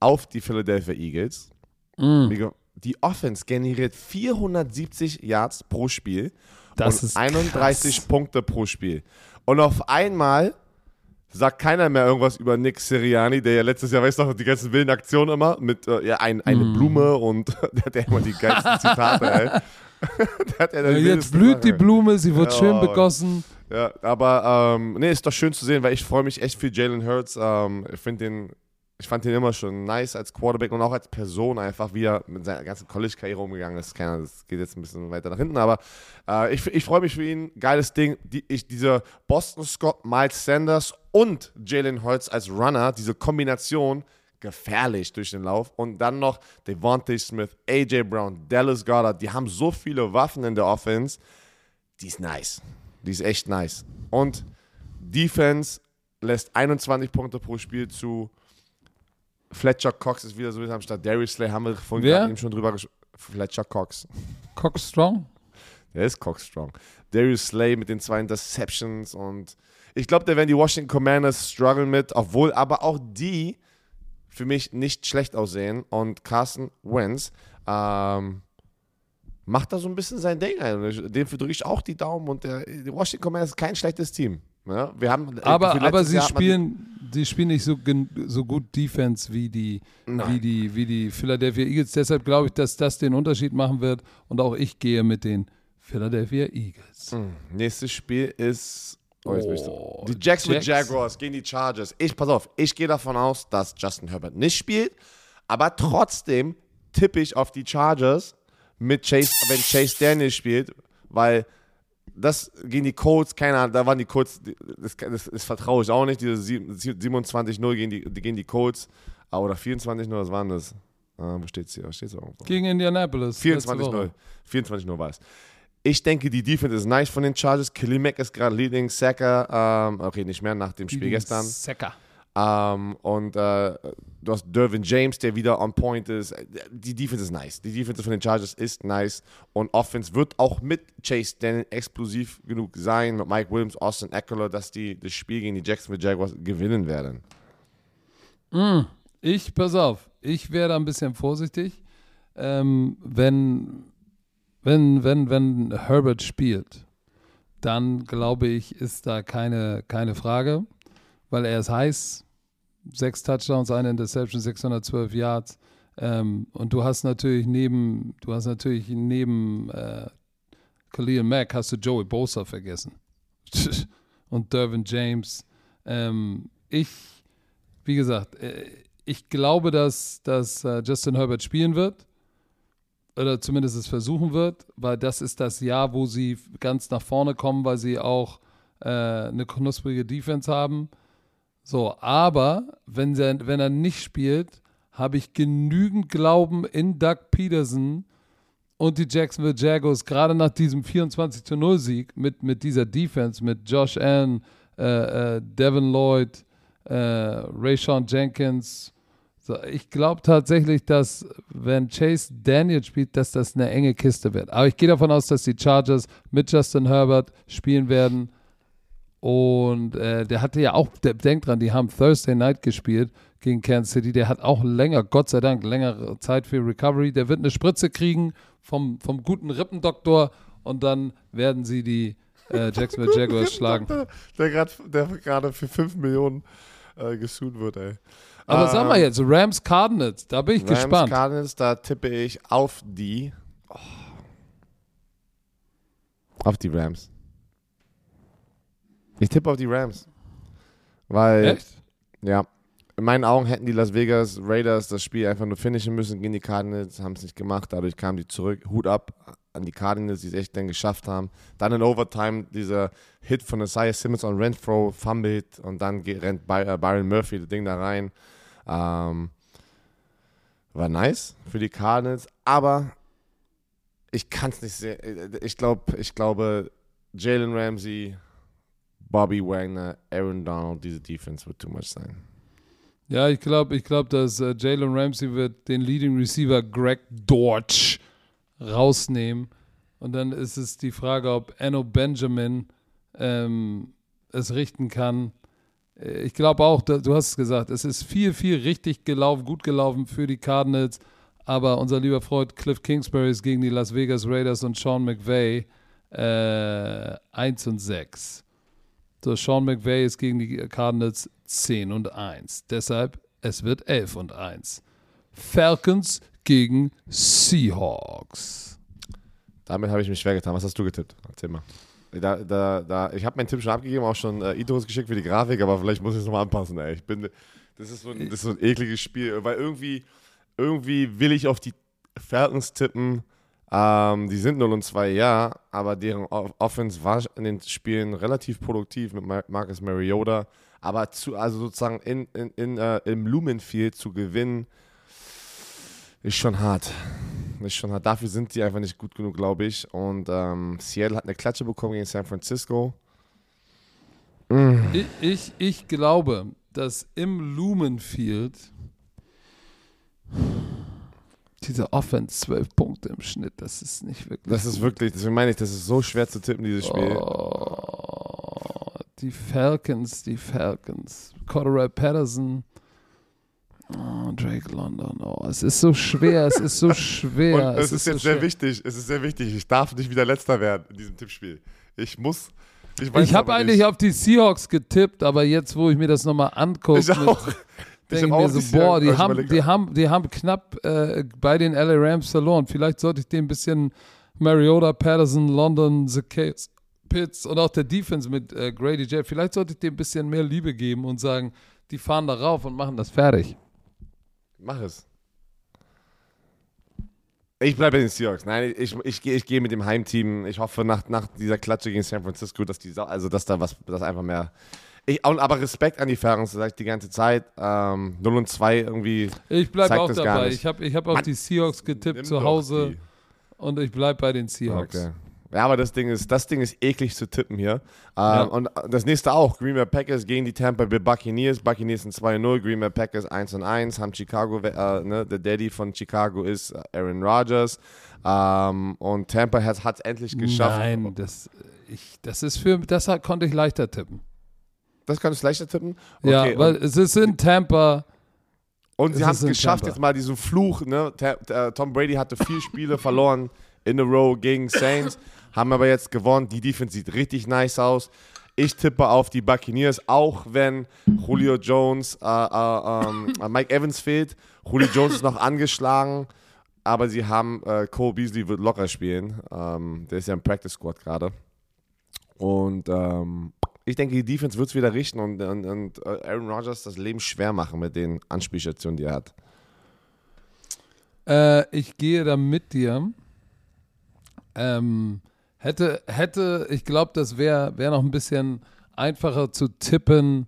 auf die Philadelphia Eagles. Mm, Die Offense generiert 470 Yards pro Spiel das und ist 31 krass. Punkte pro Spiel. Und auf einmal sagt keiner mehr irgendwas über Nick Sirianni, der ja letztes Jahr, weißt du noch, die ganzen wilden Aktionen immer mit äh, ja, ein, eine Mm. Blume und der hat ja immer die geilsten Zitate, ey. ja die Jetzt blüht die Sachen. Blume, sie wird Ja, schön Mann. begossen. Ja, aber ähm, nee, ist doch schön zu sehen, weil ich freue mich echt für Jalen Hurts. Ähm, ich finde den, ich fand den immer schon nice als Quarterback und auch als Person einfach, wie er mit seiner ganzen College-Karriere umgegangen ist. Keine Ahnung, das geht jetzt ein bisschen weiter nach hinten, aber äh, ich, ich freue mich für ihn. Geiles Ding. Die, ich, diese Boston Scott, Miles Sanders und Jalen Hurts als Runner, diese Kombination, gefährlich durch den Lauf. Und dann noch Devontae Smith, AJ Brown, Dallas Goddard. Die haben so viele Waffen in der Offense. Die ist nice. Die ist echt nice. Und Defense lässt 21 Punkte pro Spiel zu. Fletcher Cox ist wieder so am Start. Darius Slay haben wir vorhin Wer? eben schon drüber gesprochen. Fletcher Cox. Cox Strong. Der ist Cox strong. Darius Slay mit den zwei Interceptions und ich glaube, da werden die Washington Commanders strugglen mit, obwohl aber auch die für mich nicht schlecht aussehen und Carson Wentz ähm, macht da so ein bisschen sein Ding ein. Dem drücke ich auch die Daumen und der, die Washington Commanders ist kein schlechtes Team. Ja, wir haben, Aber, für aber letztes sie Jahr spielen, sie spielen nicht so, so gut Defense wie die, wie, die, wie die Philadelphia Eagles. Deshalb glaube ich, dass das den Unterschied machen wird. Und auch ich gehe mit den Philadelphia Eagles. Hm, Nächstes Spiel ist. Oh, Oh, die Jacksonville Jacks. Jaguars gegen die Chargers. Ich, pass auf, ich gehe davon aus, dass Justin Herbert nicht spielt, aber trotzdem tippe ich auf die Chargers mit Chase, wenn Chase Daniel spielt, weil das gegen die Colts, keine Ahnung, da waren die Colts, das, das, das vertraue ich auch nicht, diese sieb- 27-0 gegen die, gegen die Colts, Ah, oder 24-0, was waren das? Ah, wo steht's hier? Steht's irgendwo? Gegen Indianapolis. letzte 24-0. Woche. 24-0 war es. Ich denke, die Defense ist nice von den Chargers. Mack ist gerade Leading Sacker. Ähm, okay, nicht mehr nach dem Spiel gestern. Secker. Ähm, und äh, du hast Dervin James, der wieder on point ist. Die Defense ist nice. Die Defense von den Chargers ist nice. Und Offense wird auch mit Chase Daniel explosiv genug sein, mit Mike Williams, Austin Eckler, dass die das Spiel gegen die Jacksonville Jaguars gewinnen werden. Ich, pass auf, ich wäre ein bisschen vorsichtig, ähm, wenn, wenn, wenn, wenn Herbert spielt, dann glaube ich, ist da keine, keine Frage, weil er ist heiß. Sechs Touchdowns, eine Interception, 612 Yards. Ähm, und du hast natürlich neben, du hast natürlich neben äh, Khalil Mack hast du Joey Bosa vergessen. und Dervin James. Ähm, ich, wie gesagt, äh, ich glaube, dass, dass äh, Justin Herbert spielen wird. Oder zumindest es versuchen wird, weil das ist das Jahr, wo sie ganz nach vorne kommen, weil sie auch äh, eine knusprige Defense haben. So, aber wenn, sie, wenn er nicht spielt, habe ich genügend Glauben in Doug Peterson und die Jacksonville Jaguars, gerade nach diesem 24 zu 0 Sieg mit, mit dieser Defense, mit Josh Allen, äh, äh, Devin Lloyd, äh, Rayshon Jenkins. So, ich glaube tatsächlich, dass wenn Chase Daniel spielt, dass das eine enge Kiste wird. Aber ich gehe davon aus, dass die Chargers mit Justin Herbert spielen werden. Und äh, der hatte ja auch, der, denkt dran, die haben Thursday Night gespielt gegen Kansas City. Der hat auch länger, Gott sei Dank, längere Zeit für Recovery. Der wird eine Spritze kriegen vom, vom guten Rippendoktor und dann werden sie die äh, Jacksonville Jaguars schlagen. Der gerade für 5 Millionen äh, gesucht wird, ey. Aber sag mal Ähm, jetzt, Rams Cardinals, da bin ich Rams gespannt. Cardinals, da tippe ich auf die. Oh. Auf die Rams. Ich tippe auf die Rams. Weil, Echt? ja, in meinen Augen hätten die Las Vegas Raiders das Spiel einfach nur finishen müssen gegen die Cardinals, haben es nicht gemacht, dadurch kamen die zurück. Hut ab an die Cardinals, die es echt dann geschafft haben. Dann in Overtime dieser Hit von Isaiah Simmons on Renfro, fumbled und dann rennt äh, Byron Murphy das Ding da rein. Ähm, war nice für die Cardinals, aber ich kann es nicht sehen. Ich glaube, ich glaube, Jalen Ramsey, Bobby Wagner, Aaron Donald, diese Defense wird too much sein. Ja, ich glaube, ich glaube, dass äh, Jalen Ramsey wird den Leading Receiver Greg Dortch rausnehmen. Und dann ist es die Frage, ob Anno Benjamin ähm, es richten kann. Äh, ich glaube auch, du hast es gesagt, es ist viel, viel richtig gelaufen, gut gelaufen für die Cardinals. Aber unser lieber Freund Cliff Kingsbury ist gegen die Las Vegas Raiders und Sean McVay äh, 1 und 6. So, Sean McVay ist gegen die Cardinals 10 und 1. Deshalb, es wird 11 und 1. Falcons gegen Seahawks. Damit habe ich mich schwer getan. Was hast du getippt? Erzähl mal. Da, da, da, ich habe meinen Tipp schon abgegeben, auch schon äh, Itos geschickt für die Grafik, aber vielleicht muss ich es nochmal anpassen. Ey. Ich bin, das, ist so ein, das ist so ein ekliges Spiel, weil irgendwie, irgendwie will ich auf die Falcons tippen. Ähm, die sind 0 und 2, ja, aber deren Offense war in den Spielen relativ produktiv mit Marcus Mariota. Aber zu, also sozusagen in, in, in, uh, im Lumenfield zu gewinnen, ist schon hart. Ist schon hart. Dafür sind die einfach nicht gut genug, glaube ich. Und ähm, Seattle hat eine Klatsche bekommen gegen San Francisco. Mm. Ich, ich, ich glaube, dass im Lumenfield diese Offense 12 Punkte im Schnitt, das ist nicht wirklich. Das ist wirklich, deswegen meine ich, das ist so schwer zu tippen, dieses Spiel. Oh, die Falcons, die Falcons. Cordero Patterson. Oh, Drake London. Oh, es ist so schwer, es ist so schwer. Und es, es ist, ist, jetzt so sehr wichtig, es ist sehr wichtig. Ich darf nicht wieder letzter werden in diesem Tippspiel. Ich muss. Ich, ich habe eigentlich auf die Seahawks getippt, aber jetzt, wo ich mir das nochmal angucke. Ich auch. Denke mir so, boah, die haben, die, haben, die haben knapp äh, bei den LA Rams verloren. Vielleicht sollte ich dem ein bisschen Mariota, Patterson, London, The Case, Pitts und auch der Defense mit äh, Grady J. Vielleicht sollte ich dem ein bisschen mehr Liebe geben und sagen, die fahren da rauf und machen das fertig. Mach es. Ich bleibe bei den Seahawks. Nein, ich, ich, ich gehe mit dem Heimteam. Ich hoffe nach, nach dieser Klatsche gegen San Francisco, dass die also dass da was, dass einfach mehr ich, aber Respekt an die Falcons, das sage ich die ganze Zeit. Ähm, 0 und 2 irgendwie. Ich bleibe auch dabei. Ich habe ich hab auf die Seahawks getippt zu Hause und ich bleibe bei den Seahawks. Okay. Ja, aber das Ding ist, das Ding ist eklig zu tippen hier. Ähm, ja. Und das nächste auch. Green Bay Packers gegen die Tampa Bay Buccaneers. Buccaneers sind 2-0, Green Bay Packers 1-1. Haben Chicago, äh, ne, der Daddy von Chicago ist äh, Aaron Rodgers. Ähm, und Tampa hat es endlich geschafft. Nein, das, ich, das ist für, das konnte ich leichter tippen. Das kannst du leichter tippen? Okay, ja, weil es ist in Tampa. Und sie haben es geschafft, jetzt mal diesen Fluch. Ne? Äh, Tom Brady hatte vier Spiele verloren in a row gegen Saints, haben aber jetzt gewonnen. Die Defense sieht richtig nice aus. Ich tippe auf die Buccaneers, auch wenn Julio Jones, äh, äh, ähm, äh, Mike Evans fehlt. Julio Jones ist noch angeschlagen, aber sie haben, äh, Cole Beasley wird locker spielen. Ähm, der ist ja im Practice Squad gerade. Und ähm, ich denke, die Defense wird es wieder richten und, und, und, äh, Aaron Rodgers das Leben schwer machen mit den Anspielstationen, die er hat. Äh, ich gehe da mit dir. Ähm, hätte, hätte, ich glaube, das wäre wär noch ein bisschen einfacher zu tippen.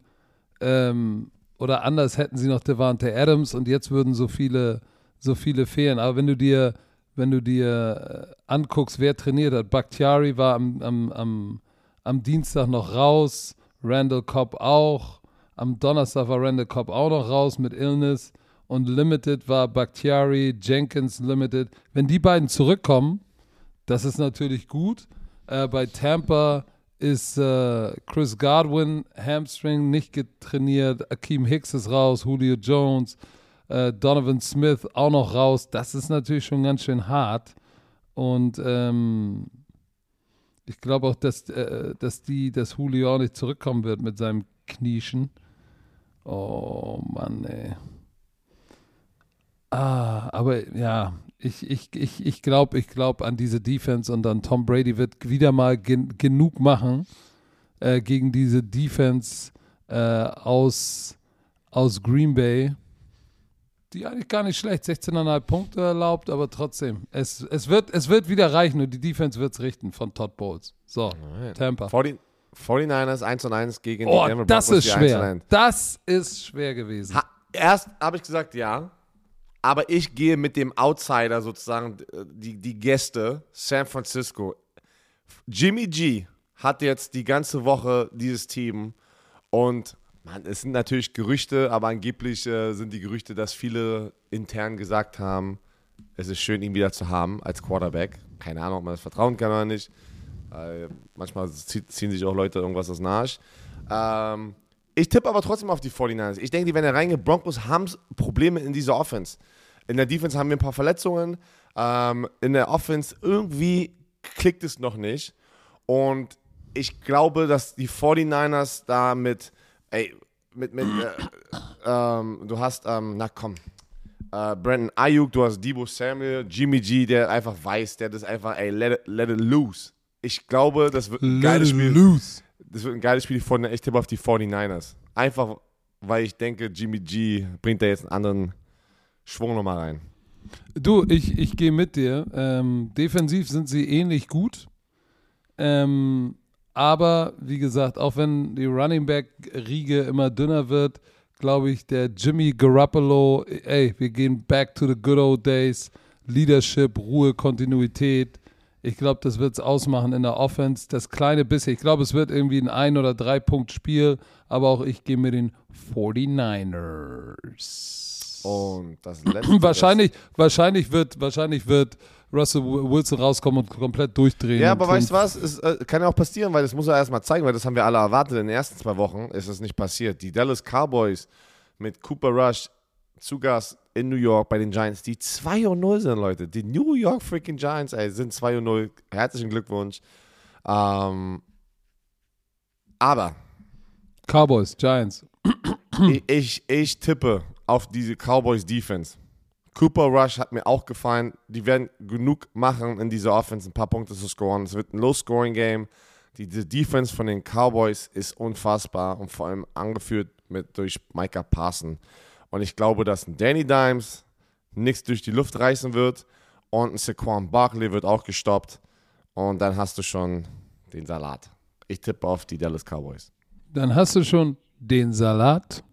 Ähm, oder anders hätten sie noch Devante Adams und jetzt würden so viele, so viele fehlen. Aber wenn du dir, wenn du dir äh, anguckst, wer trainiert hat, Bakhtiari war am, am, am am Dienstag noch raus, Randall Cobb auch. Am Donnerstag war Randall Cobb auch noch raus mit Illness. Und Limited war Bakhtiari, Jenkins Limited. Wenn die beiden zurückkommen, das ist natürlich gut. Äh, bei Tampa ist äh, Chris Godwin, Hamstring, nicht getrainiert. Akeem Hicks ist raus, Julio Jones, äh, Donovan Smith auch noch raus. Das ist natürlich schon ganz schön hart. Und ähm, ich glaube auch, dass, äh, dass die, dass Julio nicht zurückkommen wird mit seinem Knieschen. Oh Mann, ey. Ah, aber ja, ich, ich, ich, ich glaube glaub an diese Defense und dann Tom Brady wird wieder mal gen genug machen äh, gegen diese Defense äh, aus, aus Green Bay. Die eigentlich gar nicht schlecht. 16,5 Punkte erlaubt, aber trotzdem. Es, es, wird, es wird wieder reichen und die Defense wird es richten von Todd Bowles. So, Tampa. 40, 49ers 1 und 1 gegen Oh, die Denver das Broncos, ist 1 und schwer. 1. Das ist schwer gewesen. Ha, erst habe ich gesagt ja, aber ich gehe mit dem Outsider sozusagen, die, die Gäste, San Francisco. Jimmy G hat jetzt die ganze Woche dieses Team und man, es sind natürlich Gerüchte, aber angeblich äh, sind die Gerüchte, dass viele intern gesagt haben, es ist schön, ihn wieder zu haben als Quarterback. Keine Ahnung, ob man das vertrauen kann oder nicht. Äh, manchmal ziehen sich auch Leute irgendwas aus dem Arsch. Ähm, ich tippe aber trotzdem auf die 49ers. Ich denke, die werden da reingehen. Broncos haben Probleme in dieser Offense. In der Defense haben wir ein paar Verletzungen. Ähm, in der Offense irgendwie klickt es noch nicht. Und ich glaube, dass die 49ers da mit, ey, mit, mit, äh, ähm, du hast, ähm, na komm, äh, Brandon Ayuk, du hast Debo Samuel, Jimmy G, der einfach weiß, der das einfach, ey, let it, let it loose. Ich glaube, das wird ein geiles Spiel. loose. Das wird ein geiles Spiel von ich tippe auf die 49ers. Einfach, weil ich denke, Jimmy G bringt da jetzt einen anderen Schwung nochmal rein. Du, ich, ich gehe mit dir. Ähm, defensiv sind sie ähnlich gut. Ähm, aber wie gesagt, auch wenn die Running Back-Riege immer dünner wird, glaube ich, der Jimmy Garoppolo, ey, wir gehen back to the good old days. Leadership, Ruhe, Kontinuität. Ich glaube, das wird es ausmachen in der Offense. Das kleine bisschen. Ich glaube, es wird irgendwie ein Ein- oder Drei-Punkt-Spiel. Aber auch ich gehe mit den 49ers. Und das letzte. Wahrscheinlich, wahrscheinlich, wird, wahrscheinlich wird Russell Wilson rauskommen und komplett durchdrehen. Ja, aber weißt du was? Es äh, kann ja auch passieren, weil das muss er erstmal zeigen, weil das haben wir alle erwartet. In den ersten zwei Wochen ist es nicht passiert. Die Dallas Cowboys mit Cooper Rush zu Gast in New York bei den Giants, die 2 und 0 sind, Leute. Die New York freaking Giants, ey, sind 2 und 0. Herzlichen Glückwunsch. Ähm, aber Cowboys, Giants. ich, ich, ich tippe auf diese Cowboys Defense. Cooper Rush hat mir auch gefallen. Die werden genug machen in dieser Offense, ein paar Punkte zu scoren. Es wird ein Low-Scoring-Game. Die, die Defense von den Cowboys ist unfassbar und vor allem angeführt mit, durch Micah Parson. Und ich glaube, dass ein Danny Dimes nichts durch die Luft reißen wird und ein Saquon Barkley wird auch gestoppt. Und dann hast du schon den Salat. Ich tippe auf die Dallas Cowboys. Dann hast du schon den Salat.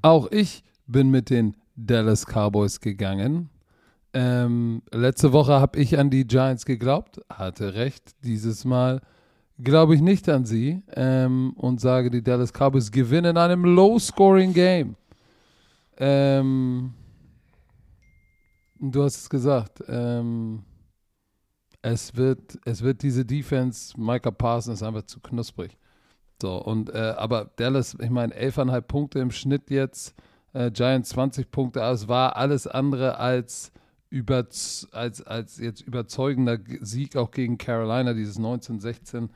Auch ich bin mit den Dallas Cowboys gegangen. Ähm, letzte Woche habe ich an die Giants geglaubt, hatte recht. Dieses Mal glaube ich nicht an sie ähm, und sage, die Dallas Cowboys gewinnen in einem Low-Scoring-Game. Ähm, du hast es gesagt. Ähm, es, wird, es wird diese Defense, Micah Parsons ist einfach zu knusprig. So, und äh, aber Dallas, ich meine, 11,5 Punkte im Schnitt jetzt, äh, Giants 20 Punkte, aber es war alles andere als, über, als, als jetzt überzeugender Sieg auch gegen Carolina, dieses 19-16.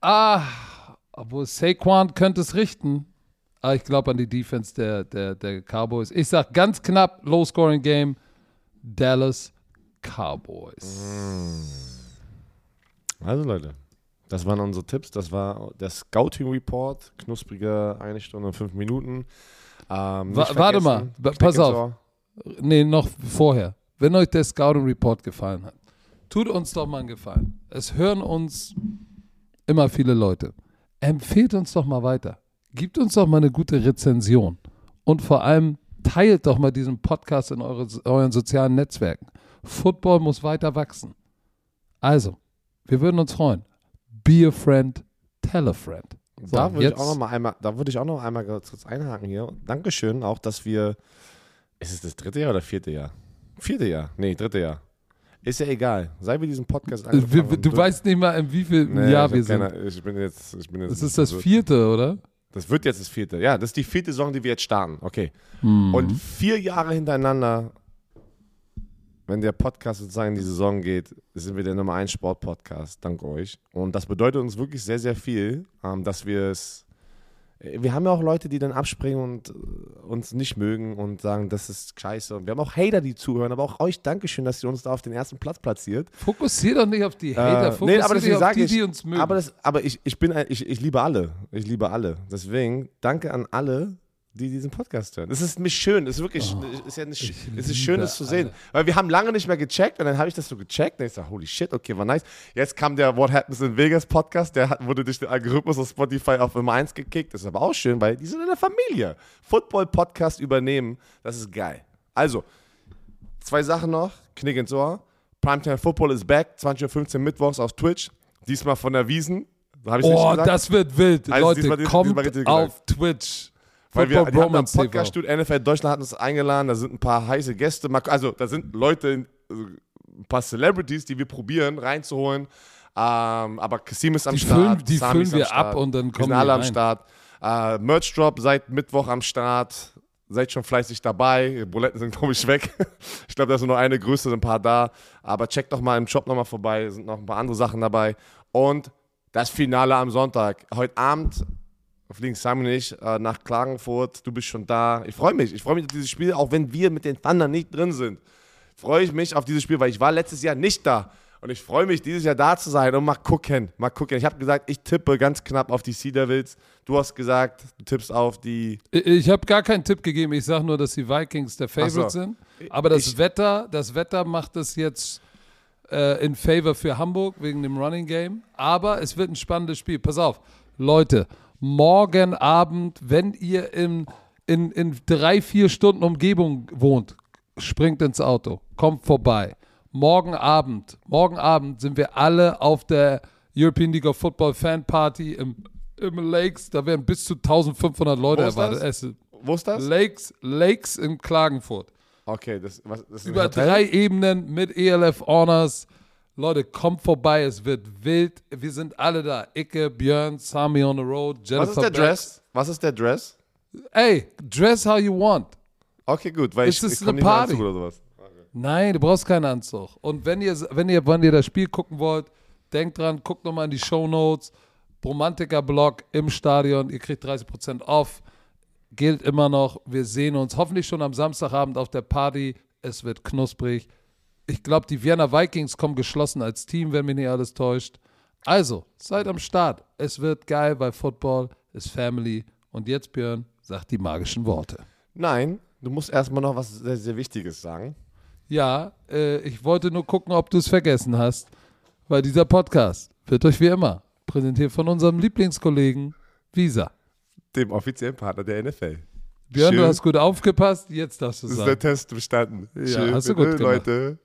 Ah, obwohl Saquon könnte es richten. Aber ich glaube an die Defense der, der, der Cowboys. Ich sage ganz knapp, Low-Scoring-Game, Dallas Cowboys. Also Leute, das waren unsere Tipps. Das war der Scouting Report. Knusprige eine Stunde und fünf Minuten. Ähm, Wa- warte mal, pass auf. Nee, noch vorher. Wenn euch der Scouting Report gefallen hat, tut uns doch mal einen Gefallen. Es hören uns immer viele Leute. Empfehlt uns doch mal weiter. Gibt uns doch mal eine gute Rezension. Und vor allem teilt doch mal diesen Podcast in eure, euren sozialen Netzwerken. Football muss weiter wachsen. Also, wir würden uns freuen. Be a friend, tell a friend. So, da würde ich auch noch mal einmal, da würde ich auch noch einmal kurz einhaken hier. Dankeschön auch, dass wir. Ist es das dritte Jahr oder vierte Jahr? Vierte Jahr. Nee, dritte Jahr. Ist ja egal. Seit wir diesen Podcast Wir, angefangen du haben, weißt nicht mal, in wie viel Nee, Jahr wir sind. keine- ich bin jetzt, ich bin jetzt Das ist das vierte, oder? Das wird jetzt das vierte. Ja, das ist die vierte Saison, die wir jetzt starten. Okay. Mhm. Und vier Jahre hintereinander, wenn der Podcast sozusagen in die Saison geht, sind wir der Nummer 1 Sport-Podcast. Dank euch. Und das bedeutet uns wirklich sehr, sehr viel, ähm, dass wir es. Wir haben ja auch Leute, die dann abspringen und äh, uns nicht mögen und sagen, das ist scheiße. Und wir haben auch Hater, die zuhören, aber auch euch Dankeschön, dass ihr uns da auf den ersten Platz platziert. Fokussier doch nicht auf die Hater, Äh, fokussier nee, aber deswegen auf die, ich, die uns mögen. Aber, das, aber ich, ich bin ich, ich liebe alle. Ich liebe alle. Deswegen danke an alle, die diesen Podcast hören. Es ist mich schön, es ist wirklich, oh, ist ja nicht, es ist schön, das zu sehen. alle. Weil wir haben lange nicht mehr gecheckt und dann habe ich das so gecheckt und ich sage, holy shit, okay, war nice. Jetzt kam der What Happens in Vegas Podcast, der hat, wurde durch den Algorithmus auf Spotify auf Nummer 1 gekickt. Das ist aber auch schön, weil die sind in der Familie. Football-Podcast übernehmen, das ist geil. Also, zwei Sachen noch, Knick ins Ohr. Primetime Football ist back, 20.15 Uhr mittwochs auf Twitch. Diesmal von der Wiesen. Da Oh, das wird wild. Also Leute, diesmal- diesmal kommt auf Twitch. Weil wir, wir haben ein Bromance TV. Podcast-Studio, NFL Deutschland hat uns eingeladen, da sind ein paar heiße Gäste, also da sind Leute, also ein paar Celebrities, die wir probieren reinzuholen, ähm, aber Kasim ist am Die Start, füllen- die Sami ist füllen am wir ab Start. und dann wir kommen die alle am rein. Start. Äh, Merch Drop seit Mittwoch am Start, seid schon fleißig dabei, Buletten sind glaube ich weg, ich glaube da sind nur eine Größe, sind ein paar da, aber checkt doch mal im Shop nochmal vorbei, sind noch ein paar andere Sachen dabei und das Finale am Sonntag, heute Abend fliegen Sam und ich äh, nach Klagenfurt. Du bist schon da. Ich freue mich. Ich freue mich auf dieses Spiel, auch wenn wir mit den Thunder nicht drin sind. Freue ich mich auf dieses Spiel, weil ich war letztes Jahr nicht da. Und ich freue mich, dieses Jahr da zu sein und mal gucken. Mal gucken. Ich habe gesagt, ich tippe ganz knapp auf die Sea Devils. Du hast gesagt, du tippst auf die. Ich- Ich habe gar keinen Tipp gegeben. Ich sage nur, dass die Vikings der Favorite so. sind. Aber das Ich- Wetter, das Wetter macht es jetzt äh, in Favor für Hamburg wegen dem Running Game. Aber es wird ein spannendes Spiel. Pass auf, Leute, morgen Abend, wenn ihr in, in, in drei, vier Stunden Umgebung wohnt, springt ins Auto, kommt vorbei. Morgen Abend, morgen Abend sind wir alle auf der European League of Football Fan Party im, im Lakes. Da werden bis zu 1500 Leute erwartet. das? Wo ist das? Lakes, Lakes in Klagenfurt. Okay, das, was, das Über drei Ebenen mit ELF Honors. Leute, kommt vorbei, es wird wild. Wir sind alle da. Icke, Björn, Sami on the road, Jennifer Was ist der Beck. Dress? Was ist der Dress? Ey, dress how you want. Okay, gut, weil Es ich, ist ich eine Party. Anzug oder sowas. Nein, du brauchst keinen Anzug. Und wenn ihr, wenn ihr, wenn ihr das Spiel gucken wollt, denkt dran, guckt nochmal in die Show Notes. Bromantiker-Blog im Stadion. Ihr kriegt 30% off. Gilt immer noch. Wir sehen uns hoffentlich schon am Samstagabend auf der Party. Es wird knusprig. Ich glaube, die Vienna Vikings kommen geschlossen als Team, wenn mich nicht alles täuscht. Also, seid am Start. Es wird geil, weil Football ist Family. Und jetzt, Björn, sagt die magischen Worte. Nein, du musst erstmal noch was sehr, sehr Wichtiges sagen. Ja, äh, ich wollte nur gucken, ob du es vergessen hast, weil dieser Podcast wird euch wie immer präsentiert von unserem Lieblingskollegen Visa. Dem offiziellen Partner der NFL. Björn, du Schön. hast gut aufgepasst, jetzt darfst du Das ist sagen. der Test bestanden. Ja, hast du gut gemacht. Leute.